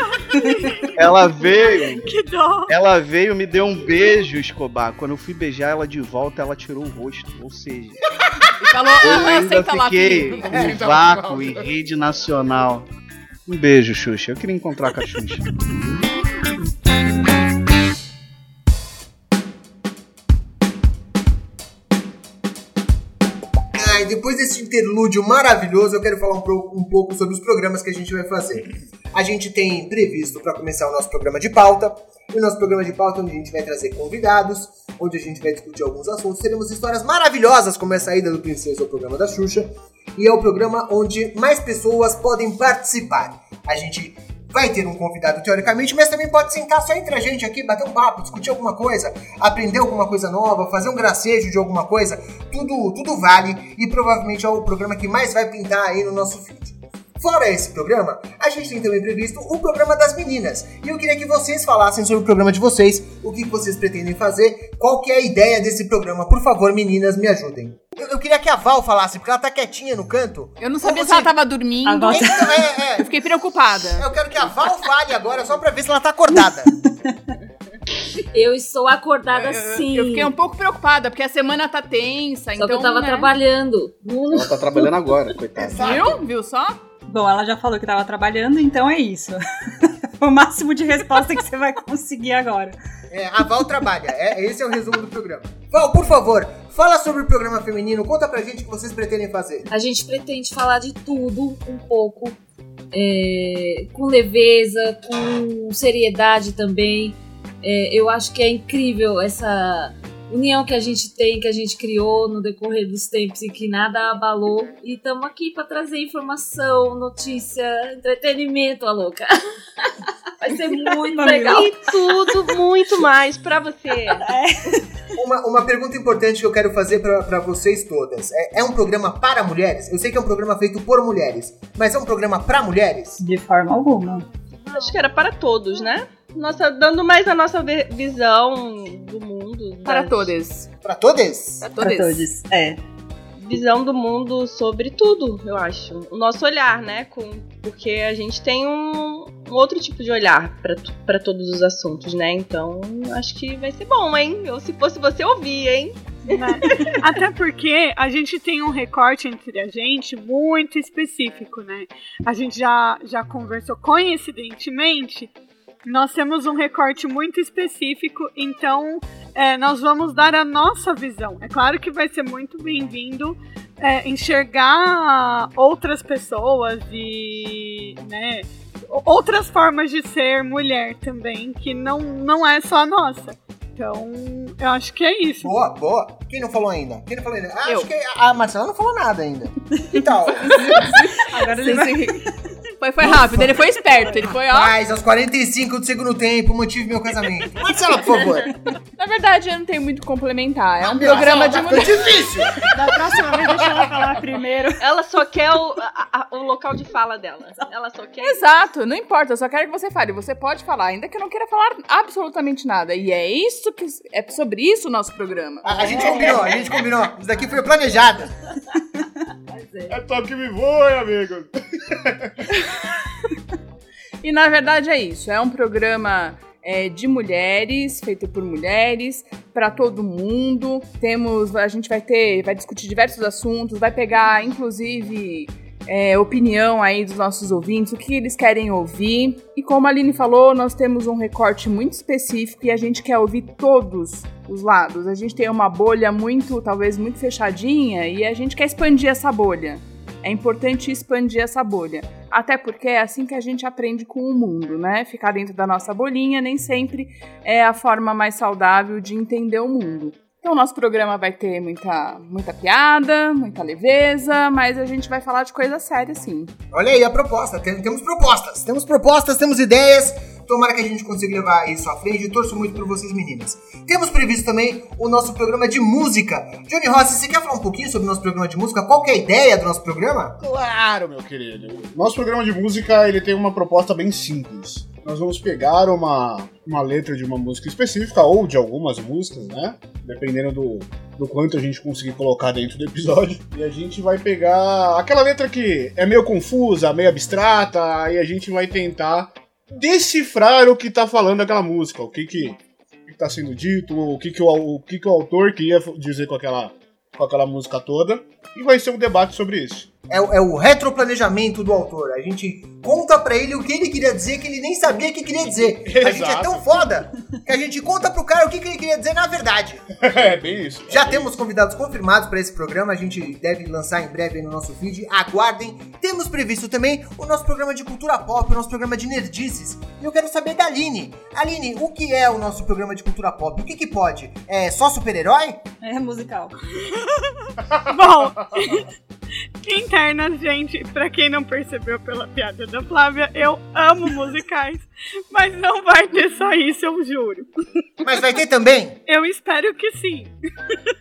ela veio, Que dó. ela veio, me deu um beijo, Escobar. Quando eu fui beijar ela de volta, ela tirou o rosto. Ou seja, E falou, eu ah, ainda lá fiquei comigo. em vácuo em rede nacional. Um beijo, Xuxa. Eu queria encontrar com a Xuxa. E depois desse interlúdio maravilhoso, eu quero falar um, pro- um pouco sobre os programas que a gente vai fazer. A gente tem previsto para começar o nosso programa de pauta. E o nosso programa de pauta, onde a gente vai trazer convidados, onde a gente vai discutir alguns assuntos. Teremos histórias maravilhosas, como essa ida do Princesa ao programa da Xuxa. E é o programa onde mais pessoas podem participar. A gente vai ter um convidado teoricamente, mas também pode sentar só entre a gente aqui, bater um papo, discutir alguma coisa, aprender alguma coisa nova, fazer um gracejo de alguma coisa, tudo, tudo vale e provavelmente é o programa que mais vai pintar aí no nosso feed. Fora esse programa, a gente tem também previsto o programa das meninas. E eu queria que vocês falassem sobre o programa de vocês, o que vocês pretendem fazer, qual que é a ideia desse programa. Por favor, meninas, me ajudem. Eu, eu queria que a Val falasse, porque ela tá quietinha no canto. Eu não sabia se ela você- tava dormindo. A Val- Então, é, é. Eu fiquei preocupada. Eu quero que a Val fale agora, só pra ver se ela tá acordada. Eu estou acordada Eu- sim. Eu fiquei um pouco preocupada, porque a semana tá tensa, Só então. que eu tava né? trabalhando. Ela tá trabalhando agora, coitada. Viu? Viu só? Bom, ela já falou que tava trabalhando, então é isso. o máximo de resposta que você vai conseguir agora. É, a Val trabalha. É, esse é o resumo do programa. Val, por favor, fala sobre o programa feminino. Conta pra gente o que vocês pretendem fazer. A gente pretende falar de tudo um pouco. é, com leveza, com seriedade também. É, eu acho que é incrível essa união que a gente tem, que a gente criou no decorrer dos tempos e que nada abalou. E estamos aqui para trazer informação, notícia, entretenimento, a louca. Vai ser muito legal. E tudo muito mais pra você. Uma, uma pergunta importante que eu quero fazer pra, pra vocês todas. É, é um programa para mulheres? Eu sei que é um programa feito por mulheres, mas é um programa pra mulheres? De forma alguma. Acho que era para todos, né? Nossa, dando mais a nossa visão do mundo. Para das- todas. Pra todas? Para todas. todos. É. Visão do mundo sobre tudo, eu acho. O nosso olhar, né? Com, porque a gente tem um, um outro tipo de olhar pra todos os assuntos, né? Então, acho que vai ser bom, hein? Eu, se fosse você, ouvir, hein? Né? Até porque a gente tem um recorte entre a gente muito específico, né? A gente já, já conversou coincidentemente. Nós temos um recorte muito específico, então é, nós vamos dar a nossa visão. É claro que vai ser muito bem-vindo é, enxergar outras pessoas e né, outras formas de ser mulher também, que não, não é só a nossa. Então, eu acho que é isso. Boa, boa. Quem não falou ainda? Quem não falou ainda? Ah, Eu. acho que a Marcela não falou nada ainda. Então, Agora ele se... Foi, foi rápido, ele foi esperto, ele foi, ó. mas aos 45 do segundo tempo, mantive meu casamento. Marcela, por favor. Na verdade, eu não tenho muito o que complementar. É um Meu, programa de tá mulher. difícil. Da próxima vez, deixa ela falar primeiro. Ela só quer o, a- a- o local de fala dela. Ela só quer. Exato, não importa, eu só quero que você fale. Você pode falar, ainda que eu não queira falar absolutamente nada. E é isso que. É sobre isso o nosso programa. A, a gente combinou, a gente combinou. Isso daqui foi planejado. É toque me voe, amigo. E na verdade é isso. É um programa é, de mulheres, feito por mulheres, para todo mundo. Temos, a gente vai ter, vai discutir diversos assuntos, vai pegar, inclusive, é, opinião aí dos nossos ouvintes, o que eles querem ouvir. E como a Aline falou, nós temos um recorte muito específico e a gente quer ouvir todos os lados. A gente tem uma bolha muito, talvez, muito fechadinha e a gente quer expandir essa bolha. É importante expandir essa bolha. Até porque é assim que a gente aprende com o mundo, né? Ficar dentro da nossa bolinha nem sempre é a forma mais saudável de entender o mundo. Então, nosso programa vai ter muita, muita piada, muita leveza, mas a gente vai falar de coisa séria, sim. Olha aí a proposta. Tem- temos propostas. Temos propostas, temos ideias. Tomara que a gente consiga levar isso à frente. Torço muito por vocês, meninas. Temos previsto também o nosso programa de música. Johnny Rossi, você quer falar um pouquinho sobre o nosso programa de música? Qual é a ideia do nosso programa? Claro, meu querido. Nosso programa de música ele tem uma proposta bem simples. Nós vamos pegar uma, uma letra de uma música específica ou de algumas músicas, né? Dependendo do, do quanto a gente conseguir colocar dentro do episódio. E a gente vai pegar aquela letra que é meio confusa, meio abstrata, e a gente vai tentar decifrar o que tá falando aquela música, o que que, que tá sendo dito, o que que o, o que que o autor queria dizer com aquela, com aquela música toda. E vai ser um debate sobre isso. É, o- é o retroplanejamento do autor. A gente conta pra ele o que ele queria dizer que ele nem sabia que queria dizer. A gente é tão foda que a gente conta pro cara o que, que ele queria dizer na verdade. é, bem isso. Já temos convidados confirmados para esse programa, a gente deve lançar em breve aí no nosso feed. Aguardem. Temos previsto também o nosso programa de cultura pop, o nosso programa de nerdices. E eu quero saber da Aline. Aline, o que é o nosso programa de cultura pop? O que que pode? É só super-herói? É musical. Bom, internas, gente, pra quem não percebeu pela piada da Flávia, eu amo musicais, mas não vai ter só isso, eu juro. Mas vai ter também? Eu espero que sim.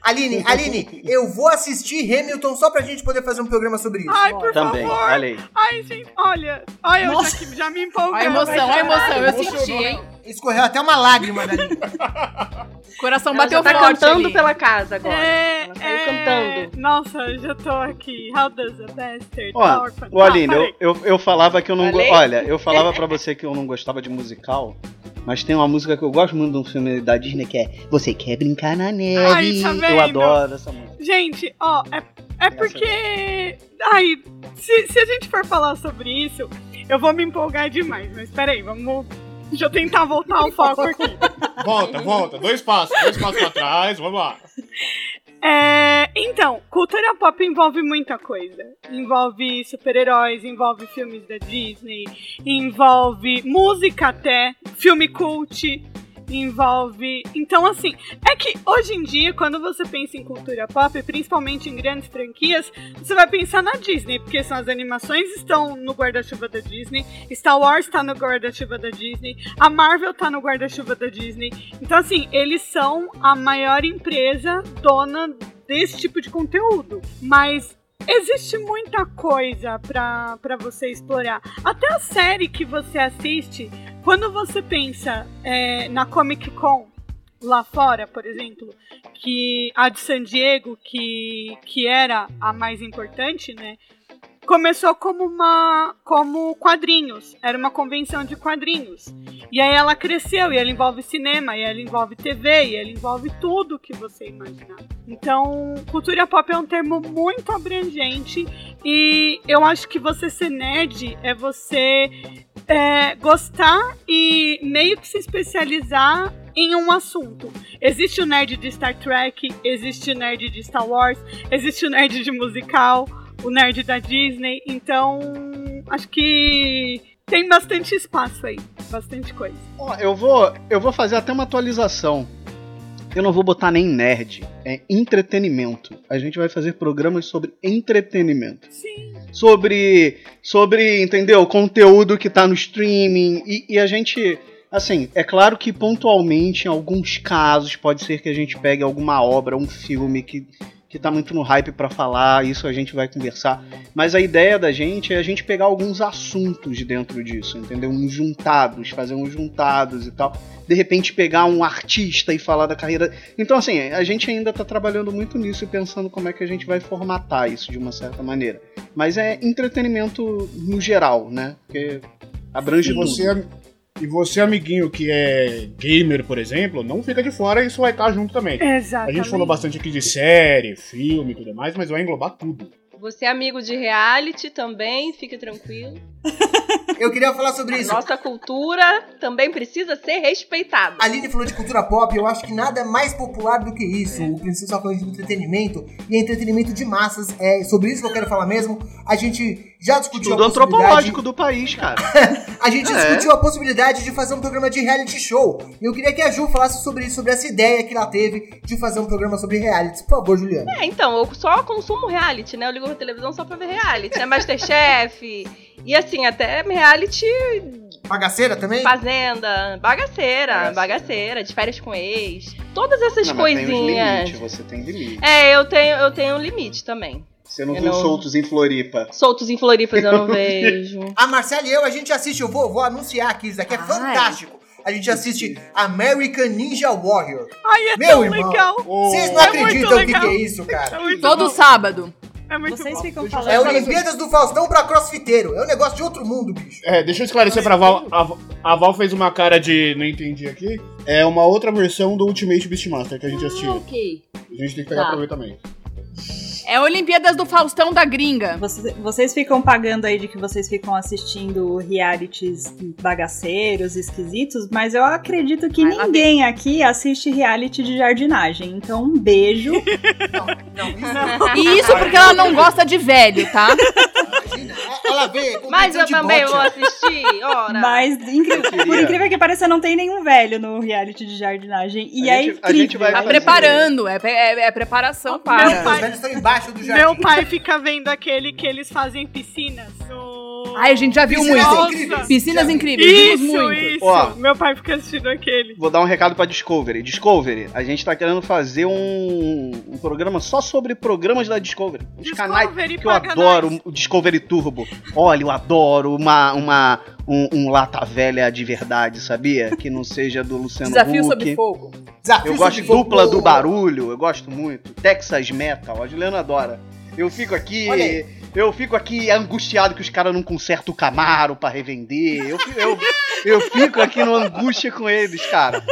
Aline, Aline, eu vou assistir Hamilton só pra gente poder fazer um programa sobre isso. Ai, por Também, favor. olha aí. Ai, gente, olha. Olha, eu já, já me empolguei. A emoção, a emoção, eu senti, hein? Escorreu até uma lágrima da Aline. O coração Ela bateu já tá forte cantando ali. pela casa agora. É, Ela saiu é... cantando. Nossa, eu já tô aqui. How does a bastard Ó, ô Aline, Ah, eu, eu, eu falava que eu não. go-? Olha, eu falava pra você que eu não gostava de musical, mas tem uma música que eu gosto muito de um filme da Disney que é Você Quer Brincar na Neve. Ai, tá eu adoro essa música. Gente, ó, é, é porque. Ai, se, se a gente for falar sobre isso, eu vou me empolgar demais. Mas peraí, vamos. Deixa eu tentar voltar o foco aqui. Volta, volta. Dois passos, dois passos pra trás, vamos lá. É, então, cultura pop envolve muita coisa. Envolve super-heróis, envolve filmes da Disney, envolve música até, filme cult, envolve. Então, assim, é que hoje em dia, quando você pensa em cultura pop, principalmente em grandes franquias, você vai pensar na Disney, porque são as animações estão no guarda-chuva da Disney, Star Wars tá no guarda-chuva da Disney, a Marvel tá no guarda-chuva da Disney. Então, assim, eles são a maior empresa dona desse tipo de conteúdo. Mas existe muita coisa pra você explorar. Até a série que você assiste, quando você pensa é, na Comic Con lá fora, por exemplo, que a de San Diego, que, que era a mais importante, né? Começou como uma como quadrinhos, era uma convenção de quadrinhos. E aí ela cresceu, e ela envolve cinema, e ela envolve TV, e ela envolve tudo que você imaginar. Então, cultura pop é um termo muito abrangente e eu acho que você ser nerd é você é, gostar e meio que se especializar em um assunto. Existe o nerd de Star Trek, existe o nerd de Star Wars, existe o nerd de musical, o nerd da Disney. Então, acho que tem bastante espaço aí, bastante coisa. Ó, eu vou, eu vou fazer até uma atualização. Eu não vou botar nem nerd, é entretenimento. A gente vai fazer programas sobre entretenimento. Sim. Sobre, sobre, entendeu? Conteúdo que tá no streaming e, e a gente, assim, é claro que pontualmente, em alguns casos, pode ser que a gente pegue alguma obra, um filme que que tá muito no hype pra falar, isso a gente vai conversar. Mas a ideia da gente é a gente pegar alguns assuntos dentro disso, entendeu? Uns juntados, fazer uns juntados e tal. De repente pegar um artista e falar da carreira. Então, assim, a gente ainda tá trabalhando muito nisso e pensando como é que a gente vai formatar isso de uma certa maneira. Mas é entretenimento no geral, né? Porque abrange E você, e você, amiguinho que é gamer, por exemplo, não fica de fora, isso vai estar junto também. A Exatamente. gente falou bastante aqui de série, filme e tudo mais, mas vai englobar tudo. Você é amigo de reality também, fique tranquilo. Eu queria falar sobre A isso. nossa cultura também precisa ser respeitada. A Aline falou de cultura pop, eu acho que nada é mais popular do que isso. O Princesa falando de entretenimento, e é entretenimento de massas. É sobre isso que eu quero falar mesmo. A gente já discutiu Tudo a possibilidade... antropológico do país, cara. A gente É. discutiu a possibilidade de fazer um programa de reality show. E eu queria que a Ju falasse sobre isso, sobre essa ideia que ela teve de fazer um programa sobre reality. Por favor, Juliana. É, então, eu só consumo reality, né? Eu ligo a televisão só pra ver reality, né? Masterchef. E assim, até reality Bagaceira também? fazenda, bagaceira, bagaceira, de férias com ex. Todas essas Não, mas tem uns coisinhas. limites, você tem limite. É, eu tenho, eu tenho um limite também. Você não Eu viu não- soltos em Floripa. Soltos em Floripas eu não vejo. A Marcela e eu, a gente assiste, eu vou, vou anunciar aqui, isso daqui é Ai. fantástico. A gente assiste American Ninja Warrior. Ai, é Meu tão irmão. legal. Vocês não É acreditam o que, que é isso, É cara. muito Todo bom. sábado. É muito Vocês bom. ficam É falando. Olimpíadas do Faustão pra crossfiteiro. É um negócio de outro mundo, bicho. É, deixa eu esclarecer pra Val. A, a Val fez uma cara de não entendi aqui. É uma outra versão do Ultimate Beastmaster que a gente Ah, assistiu. ok. A gente tem que pegar Tá. pra ver também. É Olimpíadas do Faustão da gringa. Vocês, vocês ficam pagando aí de que vocês ficam assistindo realities bagaceiros, esquisitos, mas eu acredito que Vai lá ninguém aqui assiste reality de jardinagem. Então, um beijo. Não, não, isso não. E isso porque ela não gosta de velho, tá? Ela vê. Mas eu também bote. vou assistir, ora. Mas, queria. por incrível que pareça, não tem nenhum velho no reality de jardinagem. E A é gente- a incrível. gente vai Tá preparando, é, é- é preparação Meu para. Os pai- velhos estão embaixo do jardim. Meu pai fica vendo aquele que eles fazem piscinas. O... Ai, a gente já viu Piscinas muito. incríveis. Piscinas Já incríveis, Isso, muito. isso. Ó. Meu pai fica assistindo aquele. Vou dar um recado pra Discovery. Discovery, a gente tá querendo fazer um, um programa só sobre programas da Discovery. Os Discovery canais que eu adoro, nós. o Discovery Turbo. Olha, eu adoro uma, uma, um, um lata velha de verdade, sabia? Que não seja do Luciano Desafio Huck. sob fogo. Desafio Eu gosto sobre de dupla fogo. do barulho, eu gosto muito. Texas Metal, a Juliana adora. Eu fico aqui. Eu fico aqui angustiado que os caras não consertam o Camaro pra revender. Eu, eu, eu fico aqui no angústia com eles, cara.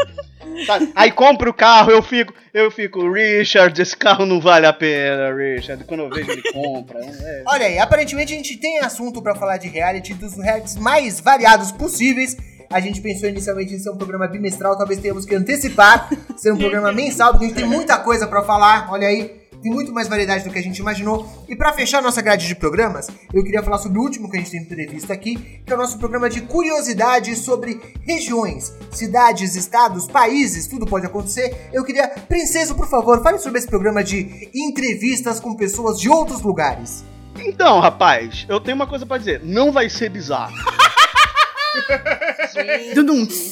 Sabe? Aí compro o carro, eu fico, eu fico, Richard, esse carro não vale a pena, Richard. Quando eu vejo ele compra. é. Olha aí, aparentemente a gente tem assunto pra falar de reality, dos realities mais variados possíveis. A gente pensou inicialmente em ser um programa bimestral, talvez tenhamos que antecipar, ser um programa mensal, porque a gente tem muita coisa pra falar. Olha aí, tem muito mais variedade do que a gente imaginou. E pra fechar nossa grade de programas, eu queria falar sobre o último que a gente tem previsto aqui, que é o nosso programa de curiosidades sobre regiões, cidades, estados, países, tudo pode acontecer. Eu queria, Princeso, por favor, fale sobre esse programa de entrevistas com pessoas de outros lugares. Então, rapaz, eu tenho uma coisa pra dizer. Não vai ser bizarro.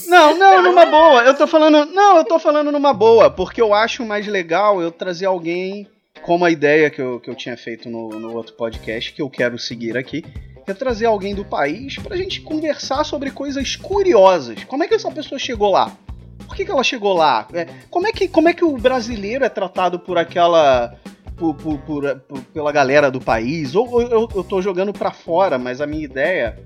Não, não, numa boa. Eu tô falando. Não, eu tô falando numa boa, porque eu acho mais legal eu trazer alguém como a ideia que eu, que eu tinha feito no, no outro podcast, que eu quero seguir aqui. É trazer alguém do país pra gente conversar sobre coisas curiosas. Como é que essa pessoa chegou lá? Por que, que ela chegou lá? É, como, é que, como é que o brasileiro é tratado por aquela. Por, por- por- por- pela galera do país? Ou, eu, eu tô jogando pra fora, mas a minha ideia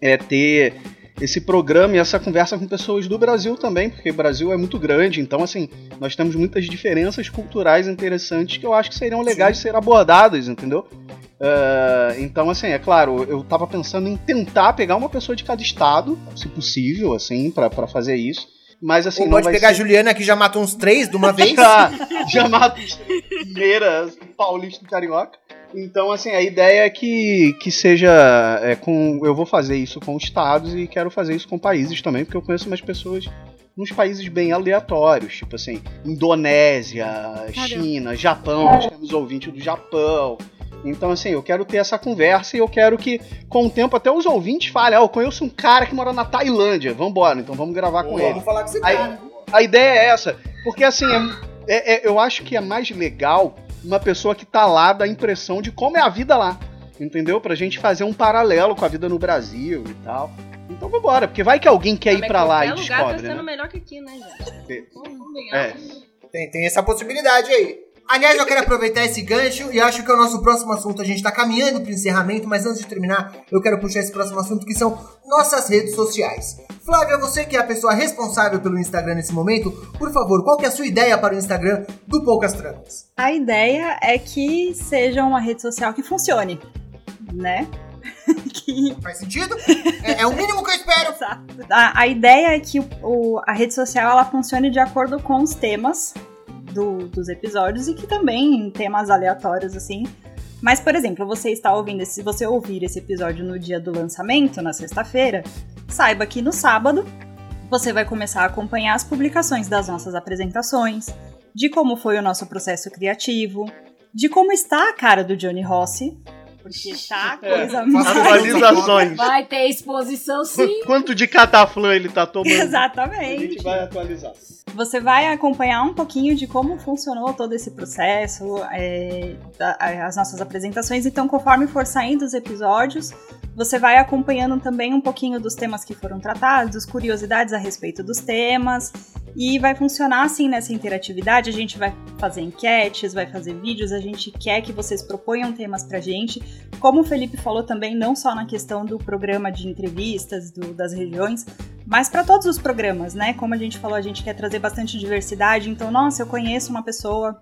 é ter esse programa e essa conversa com pessoas do Brasil também, porque o Brasil é muito grande, então assim, nós temos muitas diferenças culturais interessantes que eu acho que seriam legais de ser abordadas, entendeu? Ah, então, assim, é claro, eu tava pensando em tentar pegar uma pessoa de cada estado, se possível, assim, pra pra fazer isso. Mas assim, Ou não pode pegar a ser... Juliana, que já matou uns três de uma vez. já, já mato os Meiras, paulista e carioca. Então, assim, a ideia é que, que seja é, com. Eu vou fazer isso com estados e quero fazer isso com países também, porque eu conheço umas pessoas nos países bem aleatórios, tipo assim, Indonésia, China, Japão, nós temos ouvinte do Japão. Então, assim, eu quero ter essa conversa e eu quero que, com o tempo, até os ouvintes falem: ah, eu conheço um cara que mora na Tailândia, vambora, então vamos gravar com ele. Vamos falar com esse cara. A ideia é essa. Porque assim, é- é- é- eu acho que é mais legal uma pessoa que tá lá dar a impressão de como é a vida lá. Entendeu? Pra gente fazer um paralelo com a vida no Brasil e tal. Então vambora, porque vai que alguém quer ir pra lá e qualquer lugar tá descobre, sendo né? melhor que aqui, né, gente? É. Tem, tem essa possibilidade aí. Aliás, eu quero aproveitar esse gancho e acho que é o nosso próximo assunto. A gente tá caminhando pro encerramento, mas antes de terminar, eu quero puxar esse próximo assunto que são nossas redes sociais. Flávia, você que é a pessoa responsável pelo Instagram nesse momento, por favor, qual que é a sua ideia para o Instagram do Poucas Trancas? A ideia é que seja uma rede social que funcione, né? que Faz sentido? É, é o mínimo que eu espero. a, a ideia é que o- a rede social ela funcione de acordo com os temas do- dos episódios e que também em temas aleatórios assim. Mas, por exemplo, você está ouvindo se você ouvir esse episódio no dia do lançamento, na sexta-feira, saiba que no sábado você vai começar a acompanhar as publicações das nossas apresentações, de como foi o nosso processo criativo, de como está a cara do Johnny Rossi, porque tá a É, coisa Atualizações. Vai ter exposição sim. Quanto de cataflã ele tá tomando? A Exatamente. gente vai atualizar. Você vai acompanhar um pouquinho de como funcionou todo esse processo, é, da- as nossas apresentações. Então, conforme for saindo os episódios, você vai acompanhando também um pouquinho dos temas que foram tratados, curiosidades a respeito dos temas. E vai funcionar assim nessa interatividade. A gente vai fazer enquetes, vai fazer vídeos. A gente quer que vocês proponham temas pra gente. Como o Felipe falou também, não só na questão do programa de entrevistas do- das regiões, mas para todos os programas, né? Como a gente falou, a gente quer trazer bastante diversidade. Então, nossa, eu conheço uma pessoa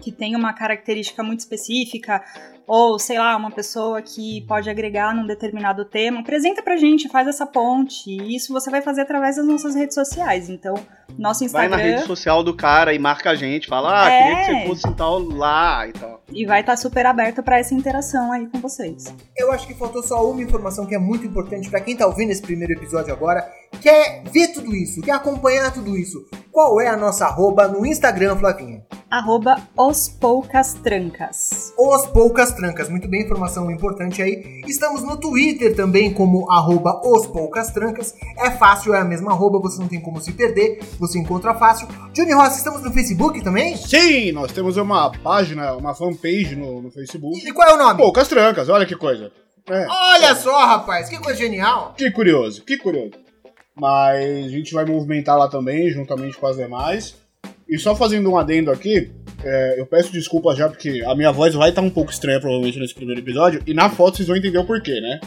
que tem uma característica muito específica, ou sei lá, uma pessoa que pode agregar num determinado tema, apresenta pra gente, faz essa ponte. E isso você vai fazer através das nossas redes sociais. Então, nosso Vai Instagram. na rede social do cara e marca a gente, fala, ah, É. queria que você fosse em tal lá e tal. E vai estar super aberto pra essa interação aí com vocês. Eu acho que faltou só uma informação que é muito importante pra quem tá ouvindo esse primeiro episódio agora, que é ver tudo isso, que é acompanhar tudo isso. Qual é a nossa arroba no Instagram, Flavinha? Arroba os poucas trancas. Os Poucas Trancas, muito bem, informação importante aí. Estamos no Twitter também como arroba Os Poucas Trancas. É fácil, é a mesma arroba, você não tem como se perder, você encontra fácil. Johnny Ross, estamos no Facebook também? Sim, nós temos uma página, uma fanpage no, no Facebook. E qual é o nome? Poucas trancas, olha que coisa. É, Olha só, rapaz, que coisa genial. que curioso, que curioso. Mas a gente vai movimentar lá também, juntamente com as demais. E só fazendo um adendo aqui, é, eu peço desculpas já, porque a minha voz vai estar um pouco estranha provavelmente nesse primeiro episódio, e na foto vocês vão entender o porquê, né?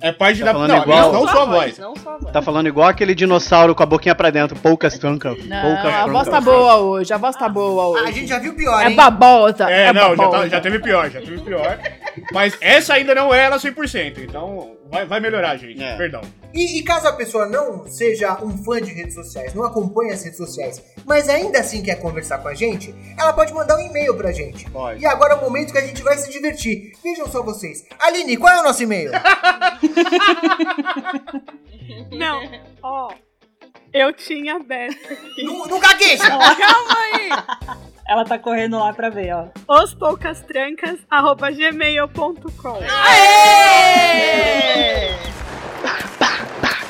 É parte Tá da. falando Não, igual? não só a voz. Não só a voz. Tá falando igual aquele dinossauro com a boquinha pra dentro, poucas trancas. Não, poucas a voz tá boa hoje, a voz tá boa hoje. A gente já viu pior, É hein? babosa. É, não, já, babosa. tá- já teve pior, já teve pior. Mas essa ainda não é ela 100%, então vai, vai melhorar, gente. É. Perdão. E, e caso a pessoa não seja um fã de redes sociais, não acompanhe as redes sociais, mas ainda assim quer conversar com a gente, ela pode mandar um e-mail pra gente. Pode. E agora é o momento que a gente vai se divertir. Vejam só vocês. Aline, qual é o nosso e-mail? Não, ó. Eu tinha aberto não, não gagueja! Calma aí! Ela tá correndo lá pra ver, ó. Ospoucastrancas.gmail.com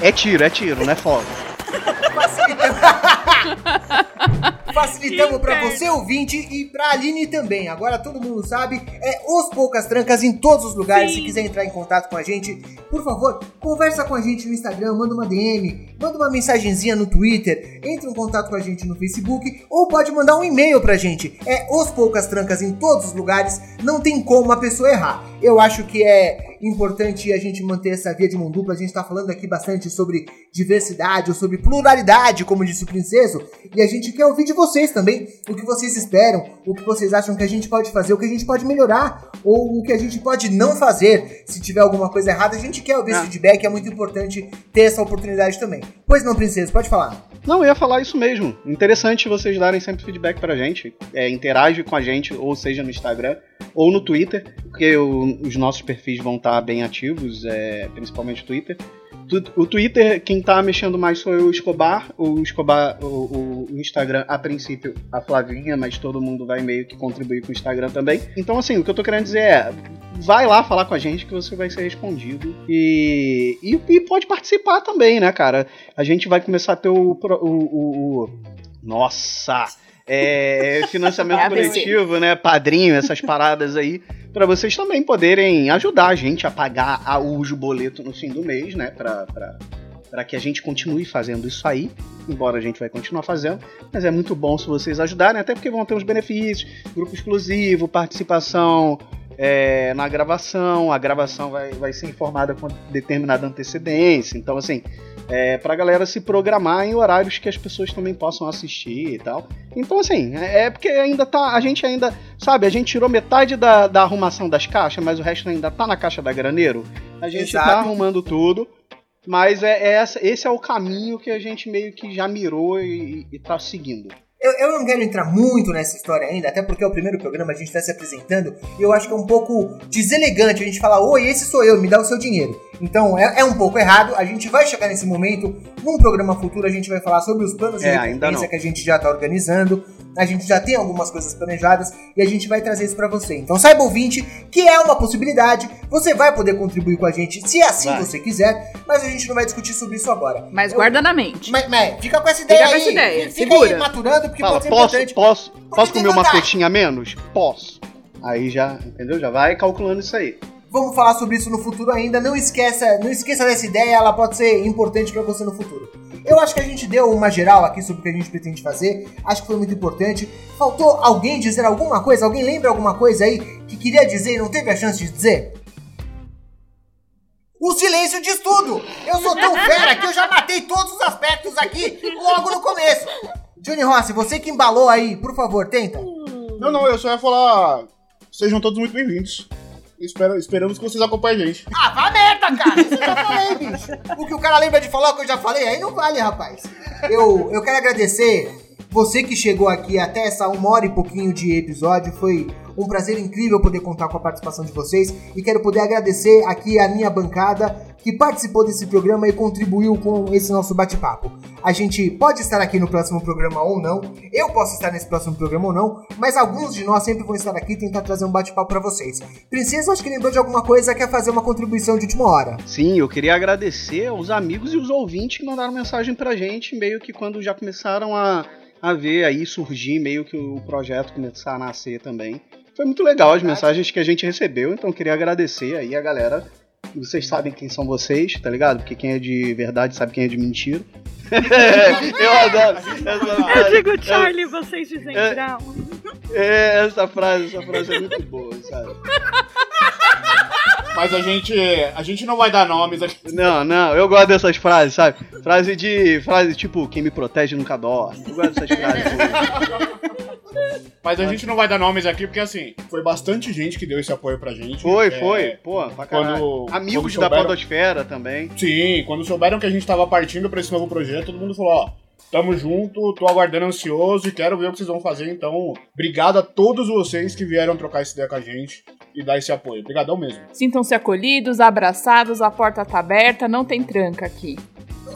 É tiro, é tiro, não é fogo. Facilitamos inferno. você ouvinte e pra Aline também. Agora todo mundo sabe, é os Poucas Trancas em todos os lugares. Sim. Se quiser entrar em contato com a gente, por favor, conversa com a gente no Instagram, manda uma DM, manda uma mensagenzinha no Twitter, entre em contato com a gente no Facebook ou pode mandar um e-mail pra gente. É os Poucas Trancas em todos os lugares, não tem como a pessoa errar. Eu acho que é importante a gente manter essa via de mão dupla. A gente tá falando aqui bastante sobre diversidade ou sobre pluralidade, como disse o Princeso, e a gente quer ouvir de vocês também o que vocês esperam, o que vocês acham que a gente pode fazer, o que a gente pode melhorar, ou o que a gente pode não fazer. Se tiver alguma coisa errada, a gente quer ouvir esse Ah. feedback, é muito importante ter essa oportunidade também. Pois não, Princesa, pode falar. Não, eu ia falar isso mesmo. Interessante vocês darem sempre feedback pra gente. É, interage com a gente, ou seja no Instagram ou no Twitter, porque o- os nossos perfis vão estar bem ativos, é, principalmente o Twitter. O Twitter, quem tá mexendo mais eu, o Escobar. O Escobar, o, o- Instagram, a princípio, a Flavinha, mas todo mundo vai meio que contribuir com o Instagram também. Então, assim, o que eu tô querendo dizer é. Vai lá falar com a gente que você vai ser respondido. E, e, e pode participar também, né, cara? A gente vai começar a ter o, o- o- nossa! É, financiamento É coletivo, né? Padrinho, essas paradas aí. Pra vocês também poderem ajudar a gente a pagar a uso boleto no fim do mês, né? Pra, pra, pra que a gente continue fazendo isso aí. Embora a gente vai continuar fazendo. Mas é muito bom se vocês ajudarem, até porque vão ter uns benefícios. Grupo exclusivo, participação é, na gravação. A gravação vai, vai ser informada com determinada antecedência. Então, assim, é, pra galera se programar em horários que as pessoas também possam assistir e tal. Então, assim, é é porque ainda tá. A gente ainda. Sabe, a gente tirou metade da, da arrumação das caixas, mas o resto ainda tá na caixa da graneiro. A gente Exato. tá arrumando tudo. Mas é, é esse é o caminho que a gente meio que já mirou e, e tá seguindo. Eu, eu não quero entrar muito nessa história ainda, até porque é o primeiro programa, a gente está se apresentando, e eu acho que é um pouco deselegante a gente falar, oi, esse sou eu, me dá o seu dinheiro. Então é, é um pouco errado, a gente vai chegar nesse momento, num programa futuro a gente vai falar sobre os planos de É, ainda recompensa que a gente já está organizando, a gente já tem algumas coisas planejadas e a gente vai trazer isso para você. Então saiba ouvinte que é uma possibilidade, você vai poder contribuir com a gente se assim Vai. você quiser, mas a gente não vai discutir sobre isso agora. Mas Eu- guarda na mente. Mas, mas fica com essa ideia com aí. essa ideia, Fica aí segura. maturando, porque Fala, pode ser posso, importante. posso, posso tem comer uma coxinha a menos? Posso. Aí já, entendeu? Já vai calculando isso aí. Vamos falar sobre isso no futuro ainda. Não esqueça, não esqueça dessa ideia, ela pode ser importante pra você no futuro. Eu acho que a gente deu uma geral aqui sobre o que a gente pretende fazer. Acho que foi muito importante. Faltou alguém dizer alguma coisa? Alguém lembra alguma coisa aí que queria dizer e não teve a chance de dizer? O silêncio diz tudo! Eu sou tão fera que eu já matei todos os aspectos aqui logo no começo. Johnny Rossi, você que embalou aí, por favor, tenta. Não, não, eu só ia falar. Sejam todos muito bem-vindos. Espero, esperamos que vocês acompanhem a gente. Ah, vá merda, cara! Isso eu já falei, bicho. O que o cara lembra de falar o que eu já falei, aí não vale, rapaz. Eu, eu quero agradecer você que chegou aqui até essa uma hora e pouquinho de episódio. Foi um prazer incrível poder contar com a participação de vocês. E quero poder agradecer aqui a minha bancada que participou desse programa e contribuiu com esse nosso bate-papo. A gente pode estar aqui no próximo programa ou não, eu posso estar nesse próximo programa ou não, mas alguns de nós sempre vão estar aqui e tentar trazer um bate-papo pra vocês. Princesa, acho que lembrou de alguma coisa, quer fazer uma contribuição de última hora. Sim, eu queria agradecer aos amigos e os ouvintes que mandaram mensagem pra gente, meio que quando já começaram a, a ver aí surgir, meio que o projeto começar a nascer também. Foi muito legal as mensagens que a gente recebeu, então eu queria agradecer aí a galera. Vocês sabem quem são vocês, tá ligado? Porque quem é de verdade sabe quem é de mentira. eu adoro essa frase. Eu digo Charlie, vocês dizem É. Brown. É, essa frase, essa frase é muito boa, sabe? Mas a gente. A gente não vai dar nomes aqui. Não, não, eu gosto dessas frases, sabe? Frase de. Frase tipo, quem me protege nunca dorme. Eu gosto dessas frases. Mas a gente não vai dar nomes aqui, porque assim, foi bastante gente que deu esse apoio pra gente. Foi, É, foi. Pô, pra caralho. Quando- Amigos quando da souberam- Podosfera também. Sim, quando souberam que a gente tava partindo pra esse novo projeto, todo mundo falou, ó, tamo junto, tô aguardando ansioso e quero ver o que vocês vão fazer, então, obrigado a todos vocês que vieram trocar essa ideia com a gente e dar esse apoio. Obrigadão mesmo. Sintam-se acolhidos, abraçados, a porta tá aberta, não tem tranca aqui.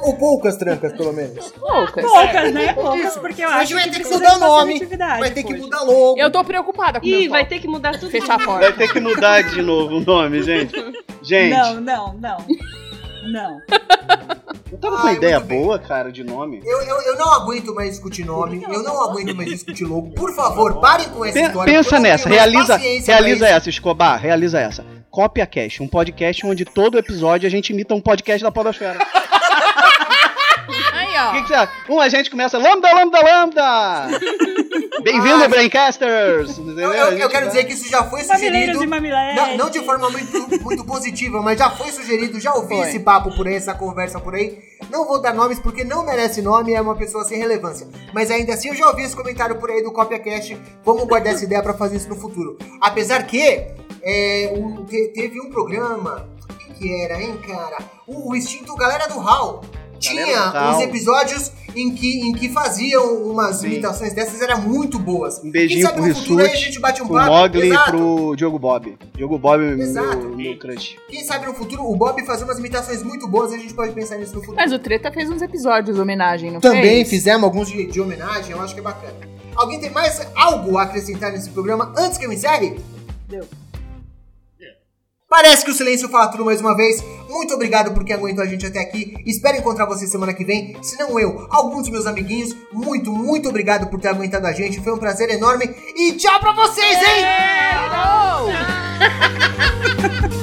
Ou poucas trancas, pelo menos. Poucas. Poucas, né? Poucas, porque eu A acho gente vai que ter que mudar o nome, vai ter que mudar logo. Eu tô preocupada com Ih, meu vai ter que mudar tudo. Fechar a Vai porta. ter que mudar de novo o nome, gente. Gente, Não, não, não. Não. Eu tava com uma ideia muito bem. boa, cara, de nome. Eu, eu, eu não aguento mais discutir nome, eu não aguento mais discutir logo. Por favor, parem com essa Pe- história. pensa nessa, realiza, realiza essa, Escobar, realiza essa. Cópia Cast, um podcast onde todo episódio a gente imita um podcast da Podosfera. Aí, O que, ó. que você acha? Um a gente começa Lambda, Lambda, Lambda! Bem-vindo, Ah, Braincasters! Eu, eu- eu quero vai- dizer que isso já foi Mamileiros sugerido. e. Não, não de forma muito, muito positiva, mas já foi sugerido, já ouvi Foi. esse papo por aí, essa conversa por aí. Não vou dar nomes porque não merece nome, é uma pessoa sem relevância. Mas ainda assim eu já ouvi esse comentário por aí do CopiaCast. Vamos guardar essa ideia pra fazer isso no futuro. Apesar que é, o- te- teve um programa. O que, que era, hein, cara? O, o Instinto Galera do Hall. Tinha uns episódios em que, em que faziam umas Sim. imitações dessas, eram muito boas. Um Quem beijinho sabe pro no futuro aí a Rissuti, gente bate um pro papo. Mogli e pro Diogo Bob. Diogo Bob, meu, Exato. meu crush. Quem sabe no futuro o Bob fazer umas imitações muito boas e a gente pode pensar nisso no futuro. Mas o Treta fez uns episódios de homenagem, não Também fez? fizemos alguns de, de homenagem, eu acho que é bacana. Alguém tem mais algo a acrescentar nesse programa antes que eu encerre? Deu. Parece que o silêncio fala tudo mais uma vez. Muito obrigado por quem aguentou a gente até aqui. Espero encontrar vocês semana que vem. Se não eu, alguns dos meus amiguinhos. Muito, muito obrigado por ter aguentado a gente. Foi um prazer enorme. E tchau pra vocês, hein?